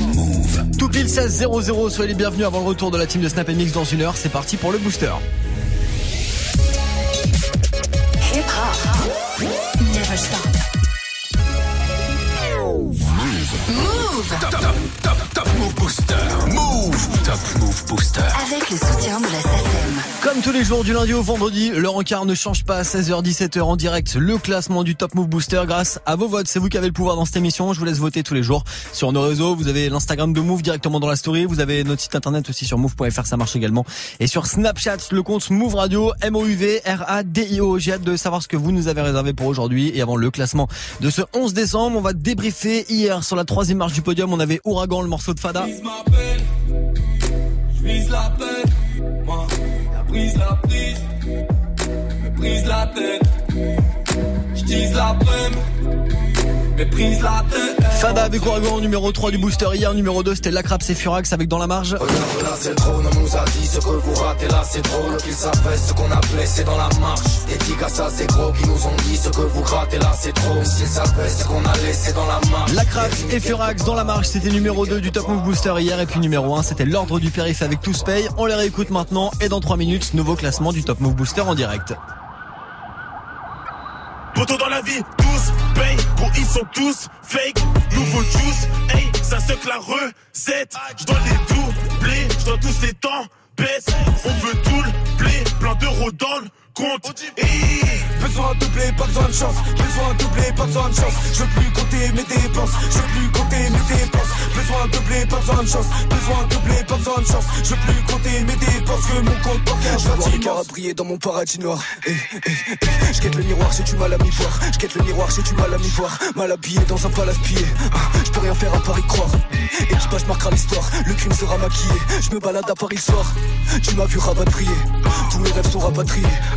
Move. Tout pile 16 00, soyez les bienvenus avant le retour de la team de Snap Mix dans une heure. C'est parti pour le booster. Hip -hop. Never stop. Move. Top, top, top, top Move Booster. Move. Top Move Booster. Avec le soutien de la SACEM. Comme tous les jours du lundi au vendredi, le rencard ne change pas à 16h-17h en direct le classement du Top Move Booster grâce à vos votes. C'est vous qui avez le pouvoir dans cette émission. Je vous laisse voter tous les jours sur nos réseaux. Vous avez l'Instagram de Move directement dans la story. Vous avez notre site internet aussi sur move.fr, ça marche également. Et sur Snapchat, le compte Move Radio, M-O-U-V, R-A-D-I-O. J'ai hâte de savoir ce que vous nous avez réservé pour aujourd'hui. Et avant le classement de ce 11 décembre, on va débriefer hier sur la troisième marche du podium. On avait Ouragan, le morceau de Fada. Je vise la peine, moi, la prise, la prise, me brise la tête. Je la peine. Fada avec Ouragan numéro 3 du booster hier, numéro 2 c'était Lacraps et Furax avec Dans la marge. Regarde là c'est trône, on nous a dit ce que vous ratez là c'est drôle Qu'ils savaient ce qu'on a blessé dans la marche ça c'est gros qui nous ont dit ce que vous grattez là c'est trop S'ils savaient ce qu'on a laissé dans la marche Lacraps et Furax dans la marche c'était numéro 2 du Top Move Booster hier et puis numéro 1 c'était l'ordre du périph avec Tous Pay. On les réécoute maintenant et dans 3 minutes nouveau classement du Top Move Booster en direct. Poto dans la vie, tous paye, gros ils sont tous fake. Nouveau juice, hey, ça se que la recette. Je dois les doubler, je dois tous les temps baisse. On veut tout le blé, plein d'euros dans le compte. Besoin de blé, pas besoin de chance. Besoin de blé, pas besoin de chance. Je veux plus compter mes dépenses. Je veux plus compter mes dépenses. Besoin de blé, pas besoin de chance. Besoin de blé, pas besoin de chance. Je veux plus compter mes dépenses. Que mon compte bancaire Je vois les cœurs briller dans mon paradis noir. Eh, eh, eh. Je quête le miroir, j'ai du mal à m'y voir. Je quête le miroir, j'ai du mal à m'y voir. Mal habillé dans un palace pillé. Ah, je peux rien faire à Paris croire. Équipage marquera l'histoire. Le crime sera maquillé. Je me balade à Paris soir. Tu m'as vu rapatrier. Tous mes rêves sont rapatriés.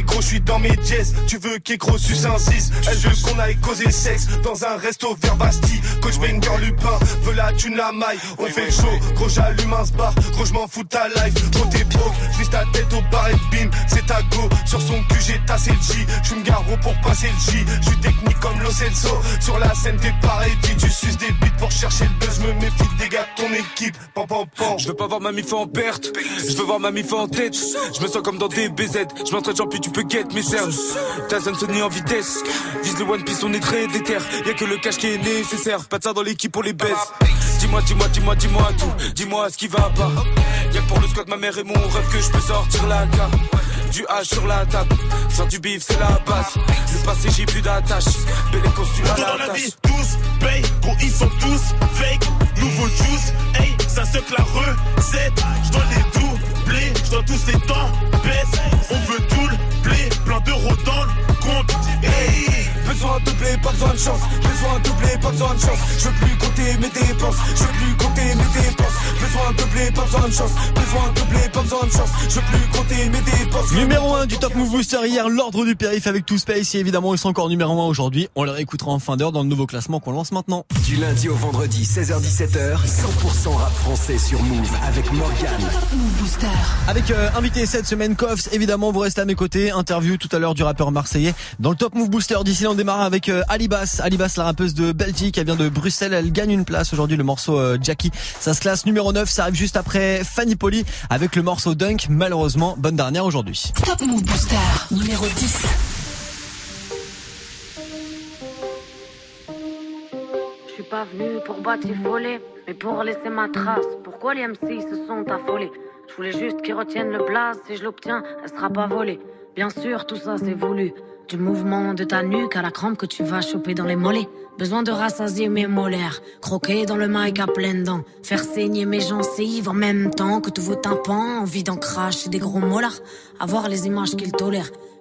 Gros, je suis dans mes jazz. Tu veux qu'écro suce un 6 Elle veut qu'on aille causer sexe dans un resto vers Bastille. Coach Banger Lupin veut la thune la maille. On fait chaud, gros j'allume un bar. Gros je m'en fous ta life. Gros t'es broke, juste ta tête au bar et bim. C'est ta go. Sur son cul j'ai tassé le J. J'suis garo pour passer le J. J'suis technique comme Lo Sur la scène t'es pareil. Dit tu suces des bites pour chercher le buzz. Me méfie des gars ton équipe. Pam pam pam. Je veux pas voir ma mif en perte. Je veux voir ma mif en tête. Je me sens comme dans des BZ. Je m'entraîne puis tu peux get mes cernes. Ta zone Sony en vitesse. Vise le One Piece, on est très déter. Y'a que le cash qui est nécessaire. Pas de ça dans l'équipe, on les baisse. Dis-moi, dis-moi, dis-moi, dis-moi tout. Dis-moi ce qui va pas. Y'a que pour le squat, ma mère et mon rêve que je peux sortir la carte. Du H sur la table, faire du bif c'est la base. Le passé j'ai plus d'attache, belle costume à la, dans la vie, tous paye, gros ils sont tous fake. Nouveau juice, hey, ça se la recette. Je dois les je dois tous les temps baisse. On veut tout le plein d'euros dans le compte. Hey. Besoin de blé, pas besoin de chance. Besoin de blé, pas besoin de chance. Je veux plus compter mes dépenses. Je veux plus compter mes dépenses. Besoin de blé, pas besoin de chance. Besoin de blé, pas besoin de chance. Je veux plus compter mes dépenses. Numéro 1 du Top Move Booster hier, l'ordre du périph avec tout Space. Et évidemment, ils sont encore numéro 1 aujourd'hui. On les réécoutera en fin d'heure dans le nouveau classement qu'on lance maintenant. Du lundi au vendredi, 16h17h, 100% rap français sur Move avec Morgan. Avec euh, invité cette semaine, Koffs, évidemment, vous restez à mes côtés. Interview tout à l'heure du rappeur marseillais dans le Top Move Booster. D'ici là, on démarre avec euh, Alibas. Alibas, la rappeuse de Belgique, elle vient de Bruxelles. Elle gagne une place aujourd'hui, le morceau euh, Jackie. Ça se classe numéro 9. Ça arrive juste après Fanny Poli avec le morceau Dunk. Malheureusement, bonne dernière aujourd'hui. Top Move Booster, numéro 10. Je suis pas venu pour batifoler, mais pour laisser ma trace. Pourquoi les MC se sont affolés? Je voulais juste qu'ils retiennent le blaze. Si je l'obtiens, elle sera pas volée. Bien sûr, tout ça c'est voulu. Du mouvement de ta nuque à la crampe que tu vas choper dans les mollets. Besoin de rassasier mes molaires, croquer dans le mic à pleines dents, faire saigner mes gencives en même temps que tous vos tympans, envie d'en cracher des gros molars, avoir les images qu'ils tolèrent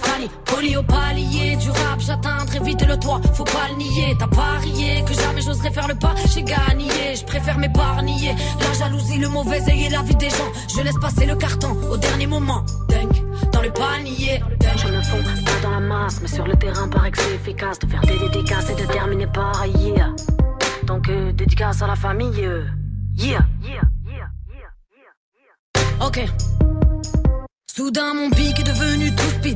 Fanny, poli au palier du rap, j'atteins très vite le toit, faut pas le nier, t'as parié que jamais j'oserais faire le pas, j'ai gagné, je préfère m'épargner, la jalousie, le mauvais œil et la vie des gens, je laisse passer le carton au dernier moment, dunk, dans le panier, je me fonds pas dans la masse, mais sur le terrain paraît que c'est efficace de faire des dédicaces et de terminer par yeah. Donc euh, dédicace à la famille, euh, yeah. yeah. Ok. Soudain mon pic est devenu tout speed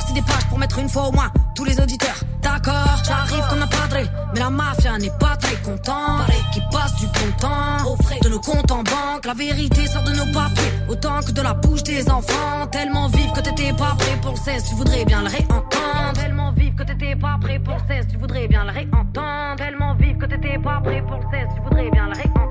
c'est des pages pour mettre une fois au moins tous les auditeurs. D'accord, j'arrive comme un padré, mais la mafia n'est pas très content. qui passe du bon temps, au frais de nos comptes en banque. La vérité sort de nos papiers, autant que de la bouche des enfants. Tellement vive que t'étais pas prêt pour le 16, tu voudrais bien le réentendre. Tellement vive que t'étais pas prêt pour le 16, tu voudrais bien le réentendre. Tellement vive que t'étais pas prêt pour le 16, tu voudrais bien le réentendre.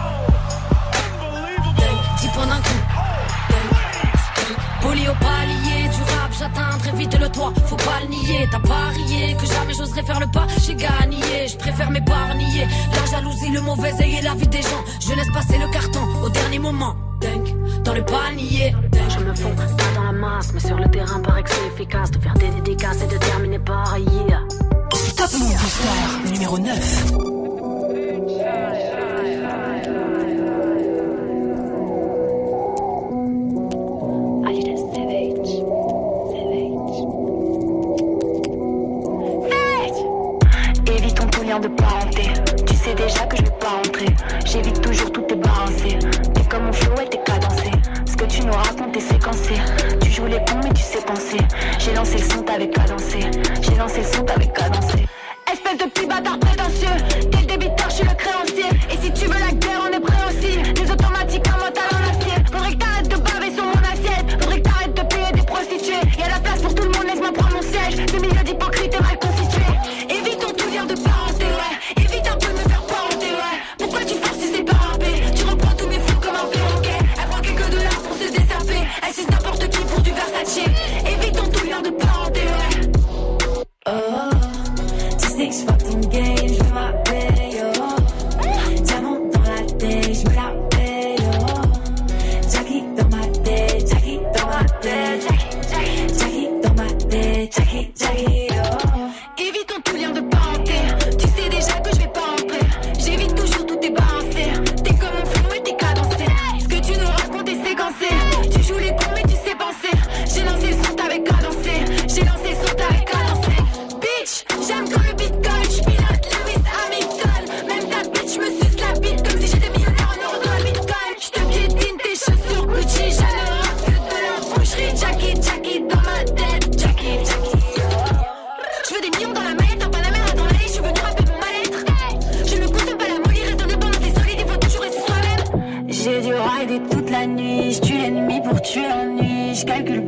10 points d'un coup. Poli au palier du rap, j'atteins très vite le toit. Faut pas le nier, t'as parié que jamais j'oserais faire le pas. J'ai gagné, je préfère m'épargner. La jalousie, le mauvais œil et la vie des gens. Je laisse passer le carton au dernier moment. Dans le panier. Je me fonds pas dans la masse, mais sur le terrain paraît que c'est efficace de faire des dédicaces et de terminer par yeah. Top Move Booster, numéro 9.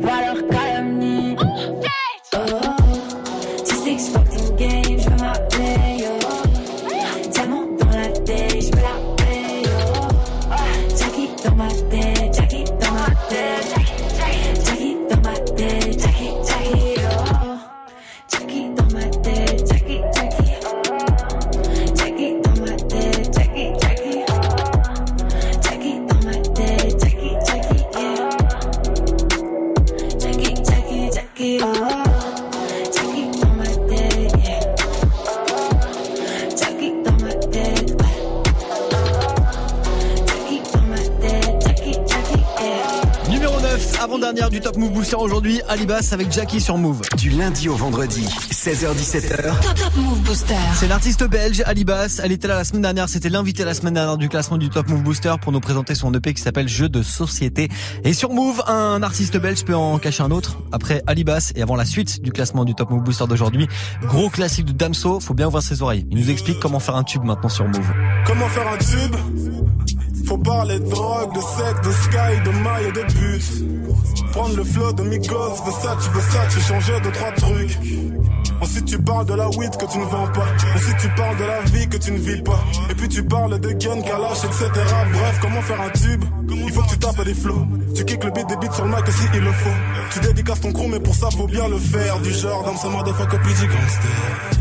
Je calcule Alibas avec Jackie sur Move. Du lundi au vendredi, 16h17h. Top, Top Move Booster. C'est l'artiste belge Alibas. Elle était là la semaine dernière. C'était l'invité la semaine dernière du classement du Top Move Booster pour nous présenter son EP qui s'appelle Jeu de société. Et sur Move, un artiste belge peut en cacher un autre. Après Alibas et avant la suite du classement du Top Move Booster d'aujourd'hui, gros classique de Damso. Faut bien ouvrir ses oreilles. Il nous explique comment faire un tube maintenant sur Move. Comment faire un tube? Faut parler de drogue, de sexe, de sky, de maille et de but. Prendre le flow de Migos, Versace, Versace, changer de trois trucs. Ensuite tu parles de la weed que tu ne vends pas. Ensuite tu parles de la vie que tu ne vis pas. Et puis tu parles de gun, kalash, etc. Bref, comment faire un tube? Il faut que tu tapes des flows. Tu kicks le beat des beats sur le mic si il le faut. Tu dédicaces ton crew mais pour ça faut bien le faire. Du genre dans ce motherfucker PG gangster.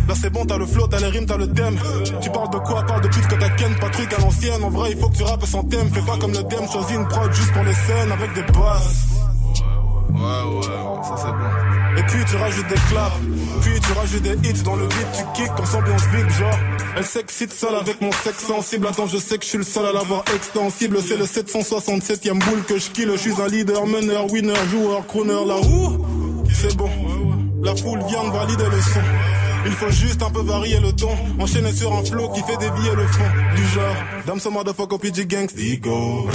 Là c'est bon, t'as le flow, t'as les rimes, t'as le thème. Tu parles de quoi? Parle de pute que t'as ken, pas truc à l'ancienne. En vrai, il faut que tu rappes sans thème. Fais pas comme le thème, choisis une prod juste pour les scènes avec des basses. Ouais, ouais, ça c'est bon. Et puis tu rajoutes des claps, puis tu rajoutes des hits dans le beat, tu kicks quand ambiance big, genre. Elle s'excite seule avec mon sexe sensible. Attends, je sais que je suis le seul à l'avoir extensible. C'est le 767ème boule que je kill. Je suis un leader, meneur, winner, joueur, crooner. Là où c'est bon. La foule vient de valider le son. Il faut juste un peu varier le ton. Enchaîner sur un flow qui fait dévier le fond. Du genre, dame ce motherfucker PG Gangs, ego.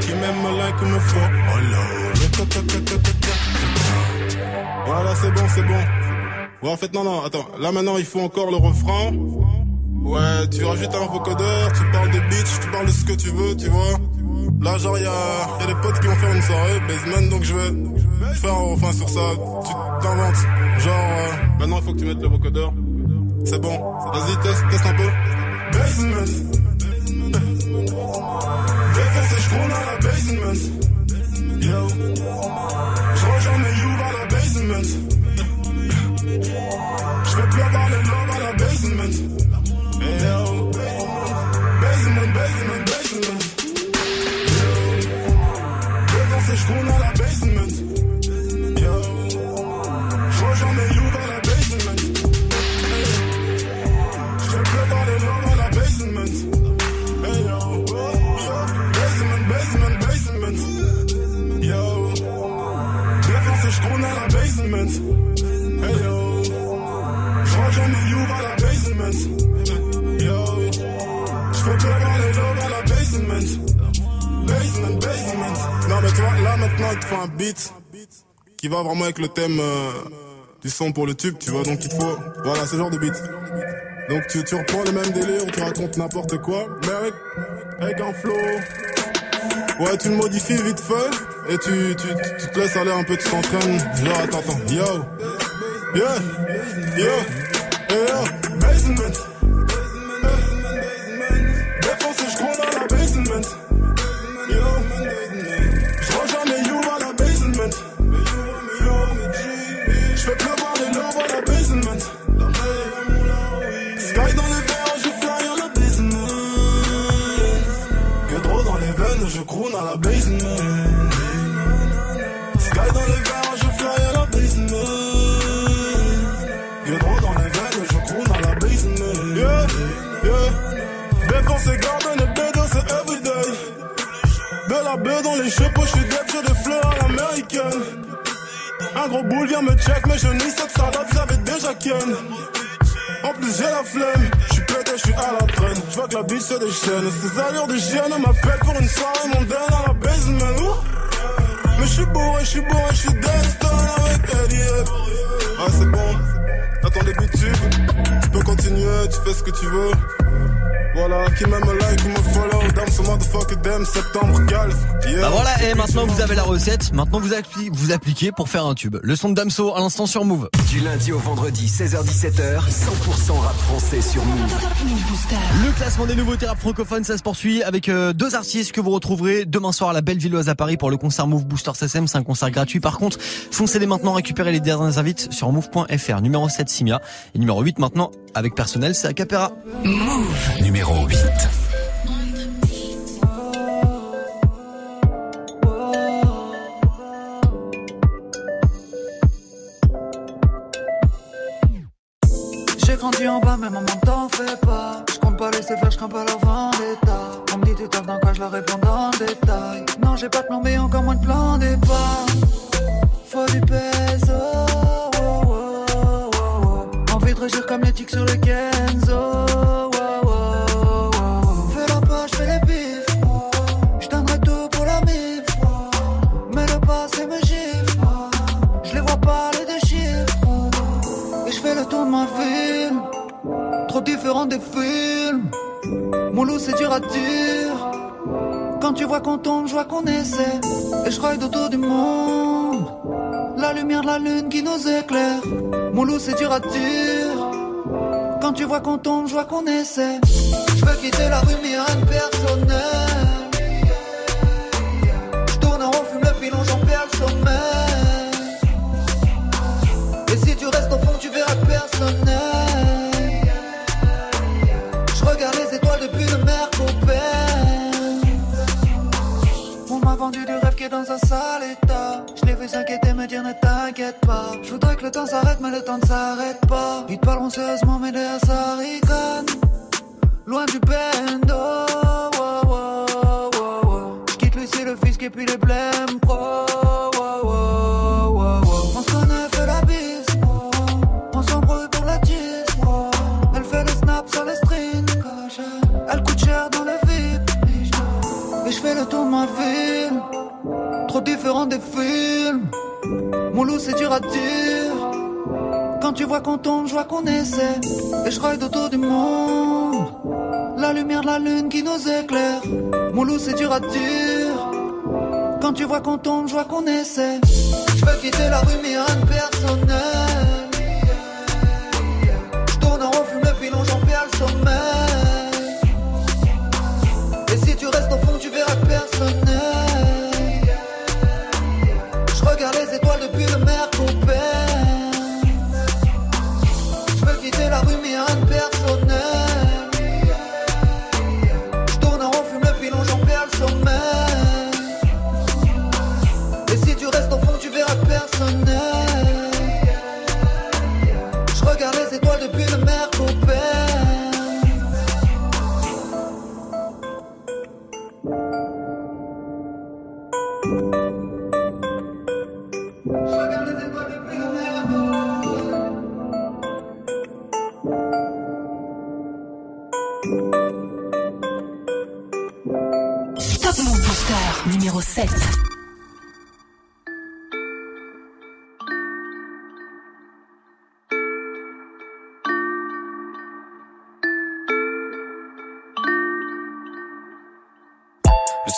Qui m'aime like. Voilà, c'est bon, c'est bon. Ouais, en fait, non, non, attends. Là, maintenant, il faut encore le refrain. Ouais, tu rajoutes un vocodeur, tu parles de bitch, tu parles de ce que tu veux, tu vois. Là, genre, y'a y a des potes qui vont faire une soirée, basement, donc je vais faire un refrain sur ça. Tu t'inventes. Genre, euh, maintenant, il faut que tu mettes le vocodeur. C'est bon. Vas-y, teste, teste un peu. Basement. Je à la basement. Yo. Je rejoins mes you à la basement. Basement, basement. Non mais tu vois, là maintenant il te faut un beat qui va vraiment avec le thème euh, du son pour le tube, tu vois. Donc il te faut, voilà, ce genre de beat. Donc tu, tu reprends le même délire, tu racontes n'importe quoi, mais avec, avec flow. Ouais, tu le modifies vite fait, et tu, tu, tu te laisses aller un peu, tu t'entraînes. Genre, attends, attends, yo, yeah, yo, hey, yo, basement. Gros boule vient me check, mais je nie cette salade, j'avais déjà ken. En plus j'ai la flemme, je suis pété, je suis à la traîne. Je vois que la bitch se déchaîne, ces allures de chienne m'appellent pour une soirée mondaine à la basement. Ouh. Mais je suis bourré, je suis bourré, je suis Destin avec Eddie. Ah c'est bon, t'as ton début de tube, tu peux continuer, tu fais ce que tu veux. Voilà, qui m'aime like, me follow, damn ce motherfucker, damn septembre, calme. Yeah. Bah voilà, et maintenant vous avez la recette. Maintenant vous, appli vous appliquez pour faire un tube. Le son de Damso à l'instant sur Move. Du lundi au vendredi, 16h17h, 100% rap français sur Move. Le classement des nouveautés rap francophones, ça se poursuit avec euh, deux artistes que vous retrouverez demain soir à la Bellevilloise à Paris pour le concert Move Booster SSM. C'est un concert gratuit. Par contre, foncez dès maintenant récupérer les dernières invites sur move.fr. Numéro 7, Simia. Et numéro 8 maintenant, avec personnel, c'est Acapera. Move. Numéro 8. J'ai grandi en bas, mais maman t'en fais pas. Je compte pas laisser faire, je crains pas leur vendetta. On me dit tu taffes dans quoi, je leur réponds dans le détail. Non, j'ai pas de plan, mais encore moins de plan départ. Faut du pèse, oh, oh, oh, Envie de réagir comme les sur les Kenzo. Différent des films. Mon loup, c'est dur à dire. Quand tu vois qu'on tombe, je vois qu'on essaie. Et je ride autour du monde. La lumière de la lune qui nous éclaire. Mon loup, c'est dur à dire. Quand tu vois qu'on tombe, je vois qu'on essaie. Je veux quitter la rue, mais rien. Je tourne en rond, fume le j'en perds le sommeil. Et si tu restes au fond, tu verras personnel. Dans un sale état. Je l'ai vu s'inquiéter, me dire ne t'inquiète pas. Je voudrais que le temps s'arrête, mais le temps ne s'arrête pas. Ils te parleront sérieusement, mais derrière ça rigole. Loin du bendo. Oh, oh, oh, oh. Je quitte Lucie, le fisc et puis les blèmes pro. Oh, oh, oh, oh. On se connaît, fait la bise. On s'embrouille pour la tisse. Elle fait le snap sur les strings. Elle coûte cher dans le VIP. Et je fais le tour de ma. Trop différent des films. Mon loup, c'est dur à dire. Quand tu vois qu'on tombe, je vois qu'on essaie. Et je ride autour du monde. La lumière de la lune qui nous éclaire. Mon loup, c'est dur à dire. Quand tu vois qu'on tombe, je vois qu'on essaie. Je veux quitter la rue, mais rien de personnel. Je tourne en rond, fume le pilon, j'en perds le sommeil. Et si tu restes au fond, tu verras que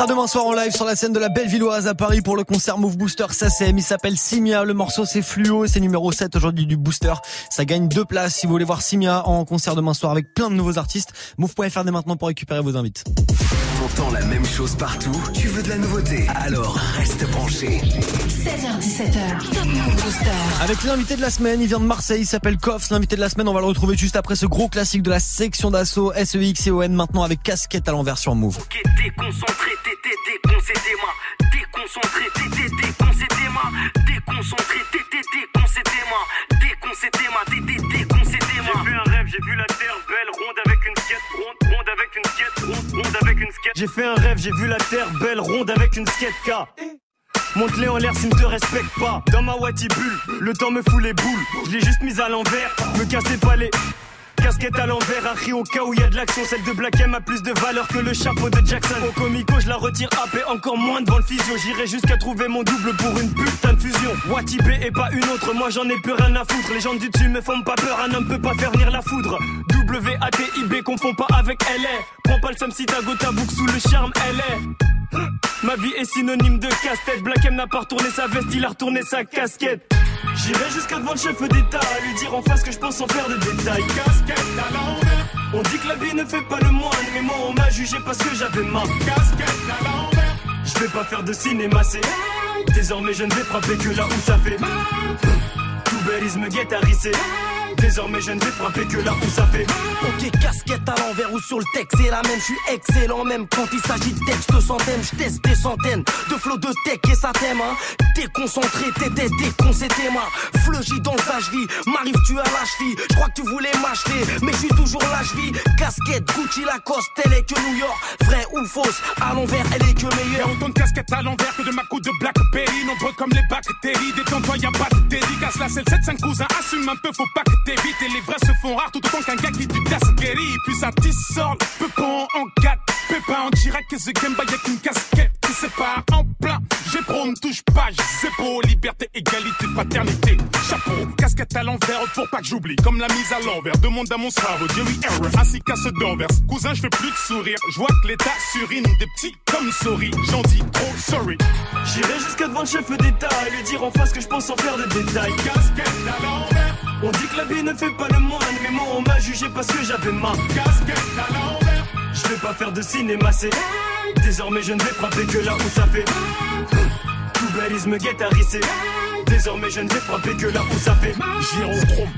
Sera demain soir en live sur la scène de la Bellevilloise à Paris pour le concert Move Booster SACM. Il s'appelle Simia. Le morceau c'est Fluo. C'est numéro 7 aujourd'hui du Booster. Ça gagne deux places si vous voulez voir Simia en concert demain soir avec plein de nouveaux artistes. Move.fr dès maintenant pour récupérer vos invites. T'entends la même chose partout? Tu veux de la nouveauté? Alors reste branché. 16h17h. Top Move Booster. Avec l'invité de la semaine, il vient de Marseille, il s'appelle Koff. L'invité de la semaine, on va le retrouver juste après ce gros classique de la section d'assaut SEX et ON maintenant avec casquette à l'envers sur Move. Déconcentré, t'étais déconcentré, moi. Déconcentré, déconcentré, moi. J'ai vu un rêve, j'ai vu la terre belle, ronde avec une skate, ronde, ronde avec une skate, ronde, ronde avec une skate. J'ai fait un rêve, j'ai vu la terre belle, ronde avec une skate K. Monte-les en l'air s'ils ne te respectent pas. Dans ma Wati bulle, le temps me fout les boules. Je l'ai juste mise à l'envers, me cassez pas les. Casquette à l'envers, Harry au cas où y a de l'action. Celle de Black M a plus de valeur que le chapeau de Jackson. Au comico, je la retire AP encore moins devant le physio. J'irai jusqu'à trouver mon double pour une putain de fusion. Wati B et pas une autre, moi j'en ai plus rien à foutre. Les gens du dessus me font pas peur, un homme peut pas faire venir la foudre. W-A-T-I-B, confond pas avec LA. Prends pas le seum si ta go ta boucle sous le charme, LA. Ma vie est synonyme de casse-tête. Black M n'a pas retourné sa veste, il a retourné sa casquette. J'irai jusqu'à devant le chef d'État à lui dire en face que je pense sans faire de détails. Casquette à. On dit que la vie ne fait pas le moine, mais moi on m'a jugé parce que j'avais ma casquette à. Je vais pas faire de cinéma, c'est désormais je ne vais frapper que là où ça fait. Tout bellisme guette à. Désormais je ne vais frapper que là où ça fait. Ok, casquette à l'envers ou sur le texte, c'est la même. Je suis excellent, même quand il s'agit de texte centaines. Je teste des centaines de flots de tech et ça t'aime, hein. Déconcentré, t'étais déconcentré, moi. Fleugy dans le sage vie, m'arrive tu à la cheville. Je crois que tu voulais m'acheter, mais je suis toujours je vis. Casquette, Gucci, Lacoste, elle est que New York. Vrai ou fausse, à l'envers, elle est que Y'a meilleure. autant de casquettes à l'envers que de ma coupe de Blackberry. Nombreux comme les bactéries. Détends-toi, y'a pas de dédicace. La selle 7 5 cousins. Assume un peu, faut pas que t'évites. Et les vrais se font rares tout autant qu'un gars qui dit Dasqueri. Puis ça tissort, peupon en 4. Pépin en direct, que The Game avec une casquette qui sépare en plein. J'ai pro, me touche pas, c'est beau. Liberté, égalité, fraternité. Chapeau, casquette à l'envers pour pas que j'oublie. Comme la mise à l'envers, demande à mon cerveau. Jerry Error, assis casse d'envers. Cousin, je fais plus de sourire. Je vois que l'état surine des petits comme souris. J'en dis trop sorry. J'irai jusqu'à devant le chef d'État à lui dire en face que je pense sans faire de détails. Casquette à l'envers. On dit que la vie ne fait pas le moine, mais moi on m'a jugé parce que j'avais ma Casquette à l'envers. Je vais pas faire de cinéma, c'est Désormais je ne vais frapper que là où ça fait Tout bellisme guette risser Désormais je ne vais frapper que là où ça fait Gyrochrome.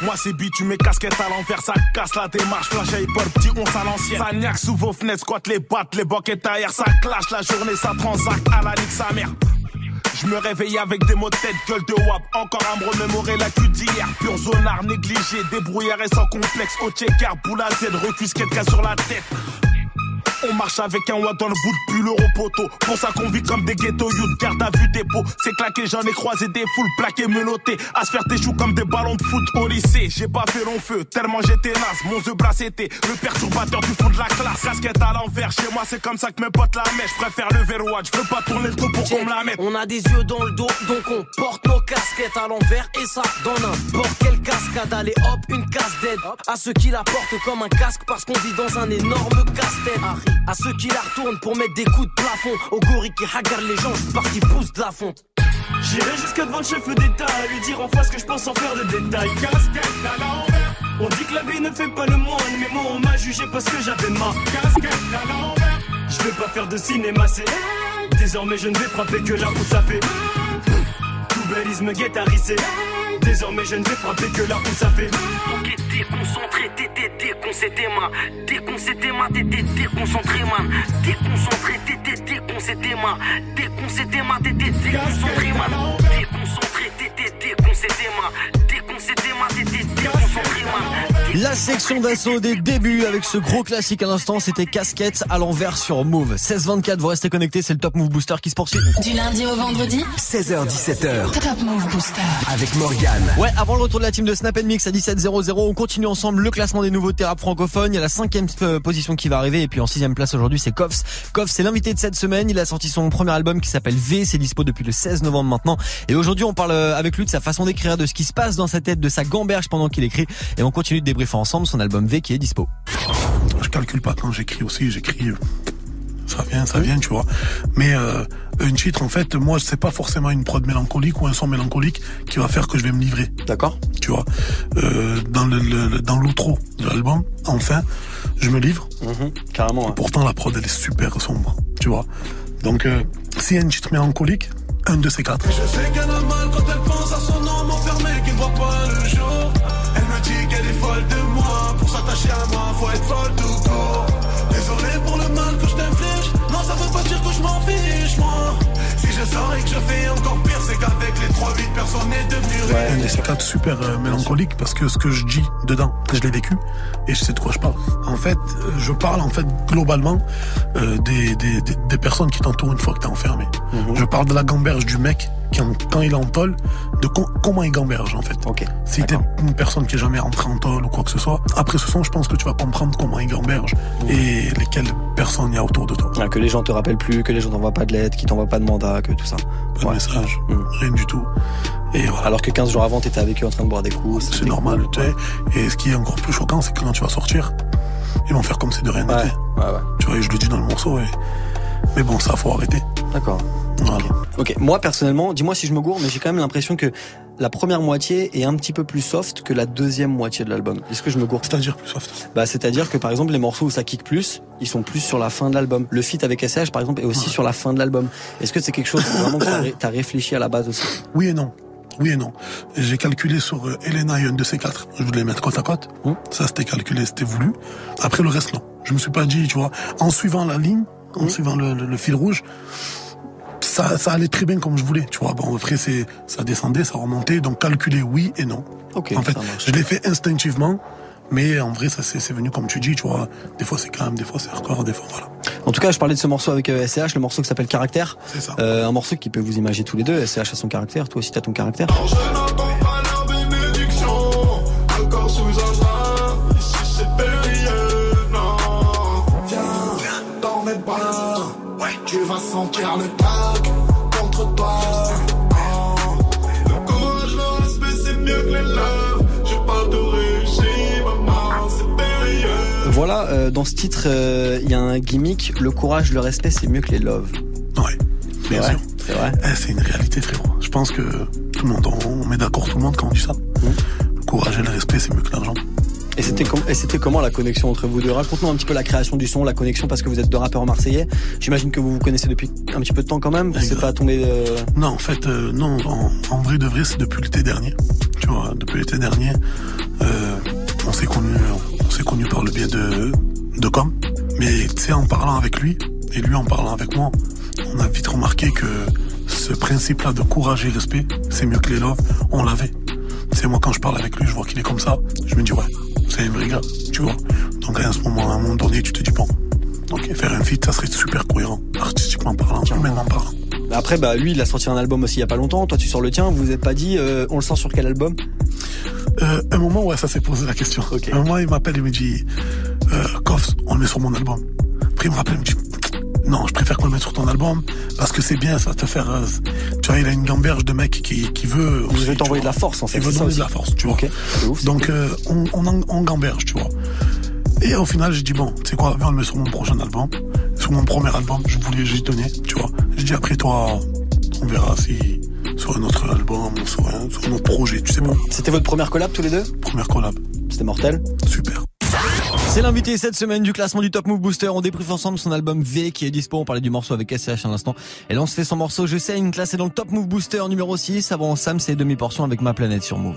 Moi c'est beat, tu mets casquette à l'envers, ça casse la démarche, flash hip petit on à l'ancienne. Ça niaque sous vos fenêtres, squat les battes, les boquettes ailleurs, ça clash la journée, ça transacte à la nique sa mère. Je me réveille avec des mots de tête, gueule de wap, encore à me remémorer la cul d'hier. Pur zonard négligé, débrouillard et sans complexe, au checker, boule à Z, recus qu'être sur la tête. On marche avec un watt dans le bout de pull euro poteau. Pour ça qu'on vit comme des ghettos, youth, garde à vue dépôt. C'est claqué, j'en ai croisé des foules plaquées, menottées. À se faire des choux comme des ballons de foot au lycée. J'ai pas fait long feu, tellement j'étais naze. Mon The Brass était le perturbateur du fond de la classe. Casquette à l'envers, chez moi c'est comme ça que mes potes la mettent. Je préfère le verrouage, je pas tourner le dos pour qu'on me la mette. On a des yeux dans le dos, donc on porte nos casquettes à l'envers et ça dans n'importe quelle cascade. Allez hop, une casse d'aide à ceux qui la portent comme un casque parce qu'on vit dans un énorme casse-tête. À ceux qui la retournent pour mettre des coups de plafond. Au gorille qui hagarde les gens, c'est parti pousse de la fonte. J'irai jusqu'à devant le chef d'État à lui dire en face que je pense sans faire de détails l'envers. On dit que la vie ne fait pas le moine, mais moi on m'a jugé parce que j'avais ma Casquette à l'envers. Je vais pas faire de cinéma, c'est Désormais je ne vais frapper que là où ça fait Tout bellisme guette à risser Désormais je ne vais frapper que là où ça fait Ok déconcentré, t'étais déconcentré man Déconcentré man, t'étais déconcentré man Déconcentré, t'étais déconcentré man Déconcentré man, t'étais déconcentré man Déconcentré, t'étais déconcentré man Déconcentré man, t'étais déconcentré man La section d'assaut des débuts avec ce gros classique à l'instant, c'était casquette à l'envers sur Move. 16-24, vous restez connectés, c'est le Top Move Booster qui se poursuit. Du lundi au vendredi 16h17h Top Move Booster. avec Morgane. Ouais, avant le retour de la team de Snap Mix à 17.00, on continue ensemble le classement des nouveautés rap francophones. Il y a la cinquième euh, position qui va arriver et puis en sixième place aujourd'hui c'est Koffs. Koffs c'est l'invité de cette semaine. Il a sorti son premier album qui s'appelle V. C'est dispo depuis le 16 novembre maintenant. Et aujourd'hui on parle euh, avec lui de sa façon d'écrire, de ce qui se passe dans sa tête, de sa gamberge pendant qu'il écrit. Et on continue de débriefer ensemble son album V qui est dispo. Je calcule pas quand j'écris aussi, j'écris. euh, Ça vient, ça vient, tu vois. Mais euh, un titre, en fait, moi, c'est pas forcément une prod mélancolique ou un son mélancolique qui va faire que je vais me livrer. D'accord. Tu vois. Euh, dans le, le- dans l'outro de l'album, enfin, je me livre. Mhm, carrément. Pourtant, la prod, elle est super sombre, tu vois. Donc, euh, s'il y a un titre mélancolique, un de ces quatre. Je sais qu'elle a mal quand elle pense à son homme enfermé qui ne voit pas le jour. Pour s'attacher à moi, faut être folle tout court. Désolé pour le mal que je t'inflige. Non, ça veut pas dire que je m'en fiche, moi. Et que je fais encore pire, c'est qu'avec les 3-8 personne n'est devenu de ces quatre super euh, mélancolique parce que ce que je dis dedans, je l'ai vécu et je sais de quoi je parle. En fait, euh, je parle en fait globalement euh, des, des, des, des personnes qui t'entourent une fois que t'es enfermé. Je parle de la gamberge du mec quand il est en tôle, de co- comment il gamberge en fait. Si t'es une personne qui est jamais rentrée en tôle ou quoi que ce soit, après ce son, je pense que tu vas comprendre comment il gamberge et lesquelles personnes il y a autour de toi. Ah, que les gens te rappellent plus, que les gens t'envoient pas de lettres, qu'ils t'envoient pas de mandat, que tout ça. Pas de message, rien du tout. Et voilà. Alors que 15 jours avant, t'étais avec eux en train de boire des coups. C'est normal, tu sais. Et ce qui est encore plus choquant, c'est que quand tu vas sortir, ils vont faire comme si de rien n'était. Tu vois, et je le dis dans le morceau. Et... Mais bon, ça, faut arrêter. D'accord. Voilà. Ok, moi personnellement, dis-moi si je me gourre, mais j'ai quand même l'impression que la première moitié est un petit peu plus soft que la deuxième moitié de l'album. Est-ce que je me gourre? C'est-à-dire plus soft Bah, c'est-à-dire que par exemple les morceaux où ça kick plus, ils sont plus sur la fin de l'album. Le feat avec SH par exemple est aussi sur la fin de l'album. Est-ce que c'est quelque chose vraiment que t'as ré- t'as réfléchi à la base aussi? Oui et non. Oui et non. J'ai calculé sur euh, Elena et un de ces quatre. Je voulais les mettre côte à côte. Ça, c'était calculé, c'était voulu. Après, le reste, non. Je me suis pas dit, tu vois, en suivant la ligne, en suivant le, le- le fil rouge, ça, ça allait très bien comme je voulais. Tu vois, bon, après, c'est, ça descendait, ça remontait. Donc, calculer oui et non. Ok, en fait, je l'ai fait instinctivement. Mais en vrai, ça c'est venu comme tu dis, tu vois. Des fois c'est calme, des fois c'est hardcore, des fois voilà. En tout cas, je parlais de ce morceau avec euh, SCH, le morceau qui s'appelle Caractère. C'est ça. Euh, un morceau qui peut vous imaginer tous les deux. SCH a son caractère, toi aussi t'as ton caractère. Je Voilà, euh, dans ce titre, euh, il y a un gimmick. Le courage, le respect, c'est mieux que les love. Ouais. C'est Bien sûr. C'est vrai. Eh, c'est une réalité, frérot. Je pense que tout le monde, on, on met d'accord tout le monde quand on dit ça. Le courage et le respect, c'est mieux que l'argent. Et c'était com- comment la connexion entre vous deux? Raconte-nous un petit peu la création du son, la connexion parce que vous êtes deux rappeurs marseillais. J'imagine que vous vous connaissez depuis un petit peu de temps quand même. C'est pas tombé. euh, Non, en fait, euh, non, en, en vrai de vrai, c'est depuis l'été dernier. Tu vois, depuis l'été dernier, euh, on s'est connus, on s'est connus par le biais de, de com. Mais tu sais, en parlant avec lui, et lui en parlant avec moi, on a vite remarqué que ce principe-là de courage et respect, c'est mieux que les love, on l'avait. C'est moi quand je parle avec lui, je vois qu'il est comme ça, je me dis ouais, c'est un vrai gars, tu vois. Donc à ce moment, à un moment donné, tu te dis bon, ok, faire un feat, ça serait super cohérent, artistiquement parlant, humainement parlant. Après, bah lui, il a sorti un album aussi il y a pas longtemps. Toi, tu sors le tien. Vous vous êtes pas dit, euh, on le sort sur quel album? Euh, un moment, ouais, ça s'est posé la question. Un moment, il m'appelle, il me dit, euh, Koffs, on le met sur mon album. Après, il me rappelle, il me dit, non, je préfère qu'on le mette sur ton album parce que c'est bien, ça va te faire. euh, tu vois, il a une gamberge de mec qui, qui veut. Aussi, veut t'envoyer de la force, en fait, Il veut donner de la force, tu vois. Donc, euh, on, on, on gamberge, tu vois. Et au final, j'ai dit, bon, tu sais quoi, on le met sur mon prochain album. Sur mon premier album, je voulais, j'ai donné, tu vois. J'ai dit, après toi, on verra si sur un autre album ou sur un, sur un autre projet, tu sais pas. C'était votre première collab tous les deux? Première collab. C'était mortel Super. C'est l'invité cette semaine du classement du Top Move Booster. On débriefe ensemble son album V qui est dispo. On parlait du morceau avec SCH à l'instant. Et là, on se fait son morceau Je saigne, classé dans le Top Move Booster numéro 6. Avant Sam, c'est demi-portion avec ma planète sur Move.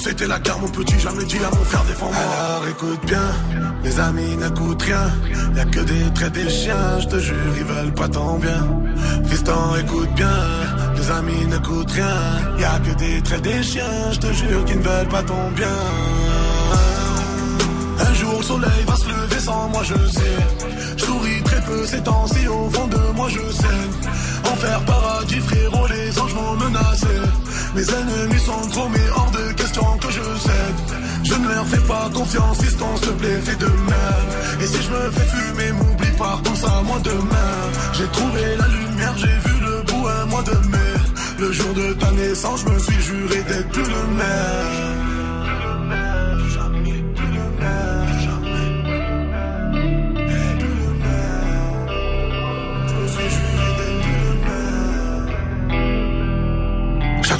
C'était la guerre, mon petit, jamais dit à mon frère défends-moi. Alors écoute bien, les amis n'écoutent rien. Y'a que des traits des chiens, je te jure, ils veulent pas ton bien. Fiston, écoute bien, les amis n'écoutent rien. Y'a que des traits des chiens, je te jure, qu'ils ne veulent pas ton bien. Un jour le soleil va se lever sans moi je sais Je souris très peu ces temps-ci au fond de moi je saigne Enfer, paradis, frérot, les anges m'ont menacé. Mes ennemis sont trop, mais hors de question que je cède. Je ne leur fais pas confiance, fiston, s'il te plaît, fais de même. Et si je me fais fumer, m'oublie pas, pense à moi demain. J'ai trouvé la lumière, j'ai vu le bout un mois de mai. Le jour de ta naissance, je me suis juré d'être plus le même.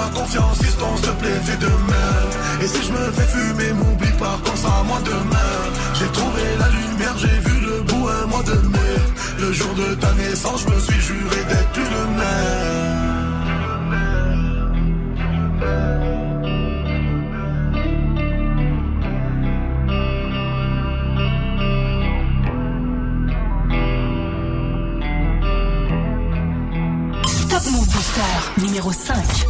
pas confiance fiston s'il te plaît fais de Et si je me fais fumer m'oublie pas pense à moi demain. J'ai trouvé la lumière j'ai vu le bout un mois de mai. Le jour de ta naissance je me suis juré d'être le même. Numéro 5.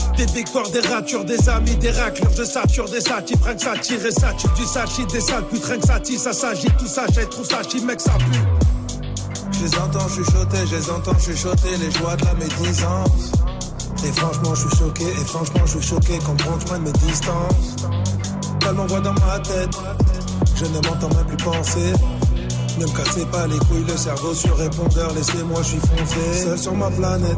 des victoires, des ratures, des amis, des raclures, je sature des satis, que ça tire ça du sachi, des sales putes, que ça ça s'agit, tout ça, j'ai trouve ça mec, ça pue. Je les entends chuchoter, je les entends chuchoter, les joies de la médisance. Et franchement, je suis choqué, et franchement, je suis choqué quand je de mes distances. Tellement voix dans ma tête, je ne m'entends même plus penser. Ne me cassez pas les couilles, le cerveau sur répondeur, laissez-moi, je suis foncé. Seul sur ma planète,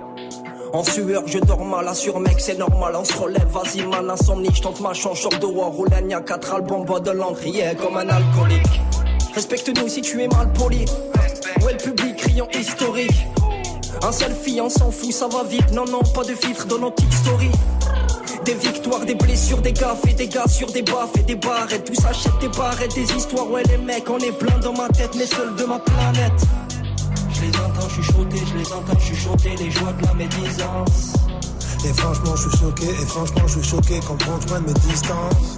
En sueur, je dors mal, sur mec, c'est normal, on se relève, vas-y man, insomnie, je tente ma chance, de war, roule a quatre albums, bois de l'encre, comme un alcoolique. Respecte-nous si tu es mal poli. Ouais, le public, criant historique. Un selfie, on s'en fout, ça va vite, non, non, pas de filtre dans nos petites stories. Des victoires, des blessures, des gaffes et des gars sur des baffes et des barrettes. Tout s'achète des barrettes, des histoires. Ouais, les mecs, on est plein dans ma tête, mais seul de ma planète. Je les entends chuchoter, je les entends chuchoter, les joies de la médisance. Et franchement, je suis choqué, et franchement, je suis choqué quand prends de mes distances.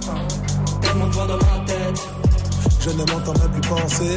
Tellement de voix dans ma tête. Je ne m'entends même plus penser.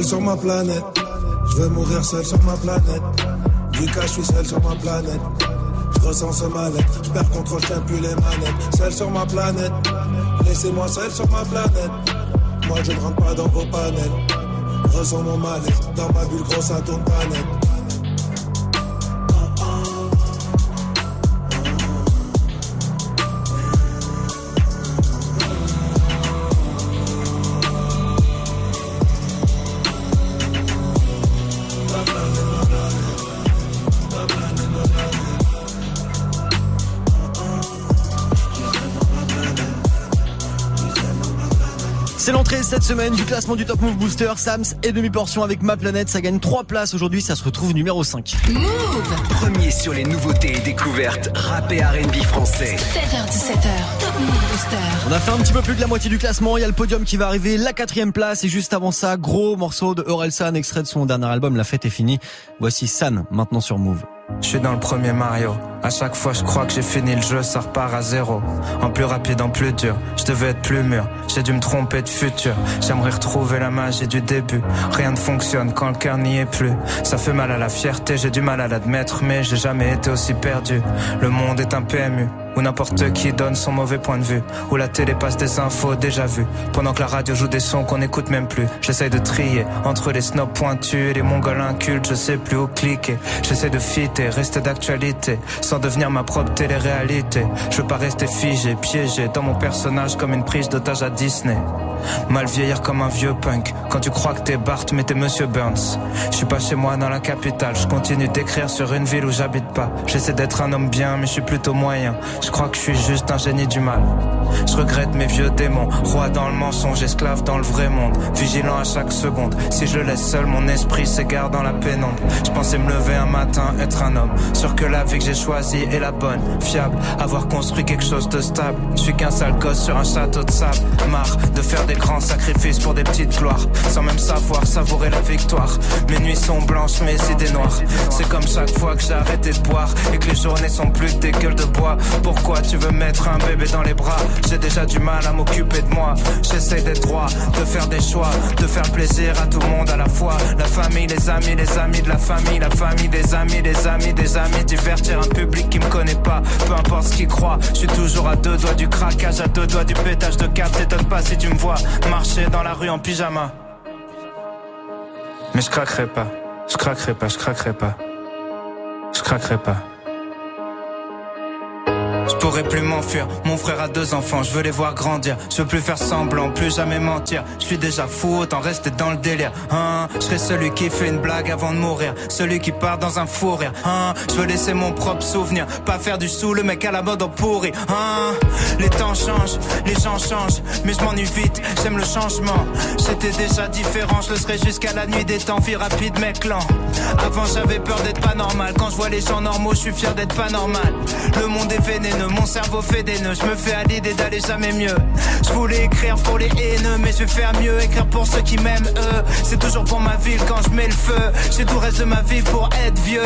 Seul sur ma planète. Je veux mourir seul sur ma planète. Lucas, je suis seul sur ma planète. Je ressens ce mal-être, je perds contrôle, je plus les manettes. Seul sur ma planète, laissez-moi seul sur ma planète. Moi je ne rentre pas dans vos panels. Ressens mon mal-être, dans ma bulle grosse à tourne planète. C'est l'entrée cette semaine du classement du Top Move Booster. Sams et demi-portion avec Ma Planète. Ça gagne 3 places aujourd'hui. Ça se retrouve numéro 5. Move Premier sur les nouveautés et découvertes rap et R&B français. 7h17h. Top Move Booster. On a fait un petit peu plus de la moitié du classement. Il y a le podium qui va arriver, la quatrième place. Et juste avant ça, gros morceau de Orelsan, extrait de son dernier album. La fête est finie. Voici San, maintenant sur Move. Je suis dans le premier Mario. À chaque fois, je crois que j'ai fini le jeu, ça repart à zéro. En plus rapide, en plus dur. Je devais être plus mûr. J'ai dû me tromper de futur. J'aimerais retrouver la magie du début. Rien ne fonctionne quand le cœur n'y est plus. Ça fait mal à la fierté, j'ai du mal à l'admettre, mais j'ai jamais été aussi perdu. Le monde est un PMU. Où n'importe qui donne son mauvais point de vue. Où la télé passe des infos déjà vues. Pendant que la radio joue des sons qu'on n'écoute même plus. J'essaye de trier entre les snobs pointus et les mongols incultes. Je sais plus où cliquer. J'essaie de fitter, rester d'actualité. Sans devenir ma propre télé-réalité. Je veux pas rester figé, piégé dans mon personnage comme une prise d'otage à Disney. Mal vieillir comme un vieux punk. Quand tu crois que t'es Bart, mais t'es Monsieur Burns. Je suis pas chez moi dans la capitale. Je continue d'écrire sur une ville où j'habite pas. J'essaie d'être un homme bien, mais je suis plutôt moyen. Je crois que je suis juste un génie du mal. Je regrette mes vieux démons, roi dans le mensonge, esclave dans le vrai monde, vigilant à chaque seconde. Si je laisse seul, mon esprit s'égare dans la pénombre. Je pensais me lever un matin, être un homme, sûr que la vie que j'ai choisie est la bonne, fiable, avoir construit quelque chose de stable. Je suis qu'un sale gosse sur un château de sable, marre de faire des grands sacrifices pour des petites gloires, sans même savoir savourer la victoire. Mes nuits sont blanches, mes idées noires. C'est comme chaque fois que j'ai arrêté de et que les journées sont plus des gueules de bois. Pourquoi tu veux mettre un bébé dans les bras J'ai déjà du mal à m'occuper de moi. J'essaie d'être droit, de faire des choix, de faire plaisir à tout le monde à la fois. La famille, les amis, les amis de la famille, la famille, des amis, des amis, des amis. Divertir un public qui me connaît pas, peu importe ce qu'il croit. Je suis toujours à deux doigts du craquage, à deux doigts du pétage de câble. T'étonnes pas si tu me vois marcher dans la rue en pyjama. Mais je craquerai pas, je craquerai pas, je craquerai pas. Je craquerai pas. Je pourrais plus m'enfuir, mon frère a deux enfants, je veux les voir grandir, je veux plus faire semblant, plus jamais mentir, je suis déjà fou, autant rester dans le délire, hein, je serai celui qui fait une blague avant de mourir, celui qui part dans un fou hein, je veux laisser mon propre souvenir, pas faire du sou, le mec à la mode en pourri, hein, les temps changent, les gens changent, mais je m'ennuie vite, j'aime le changement, j'étais déjà différent, je le serai jusqu'à la nuit des temps, vie rapide mec lent, avant j'avais peur d'être pas normal, quand je vois les gens normaux, je suis fier d'être pas normal, le monde est vénéneux, mon cerveau fait des nœuds, je me fais à l'idée d'aller jamais mieux. Je voulais écrire pour les haineux, mais je vais faire mieux, écrire pour ceux qui m'aiment eux. C'est toujours pour ma ville quand je mets le feu. J'ai tout le reste de ma vie pour être vieux.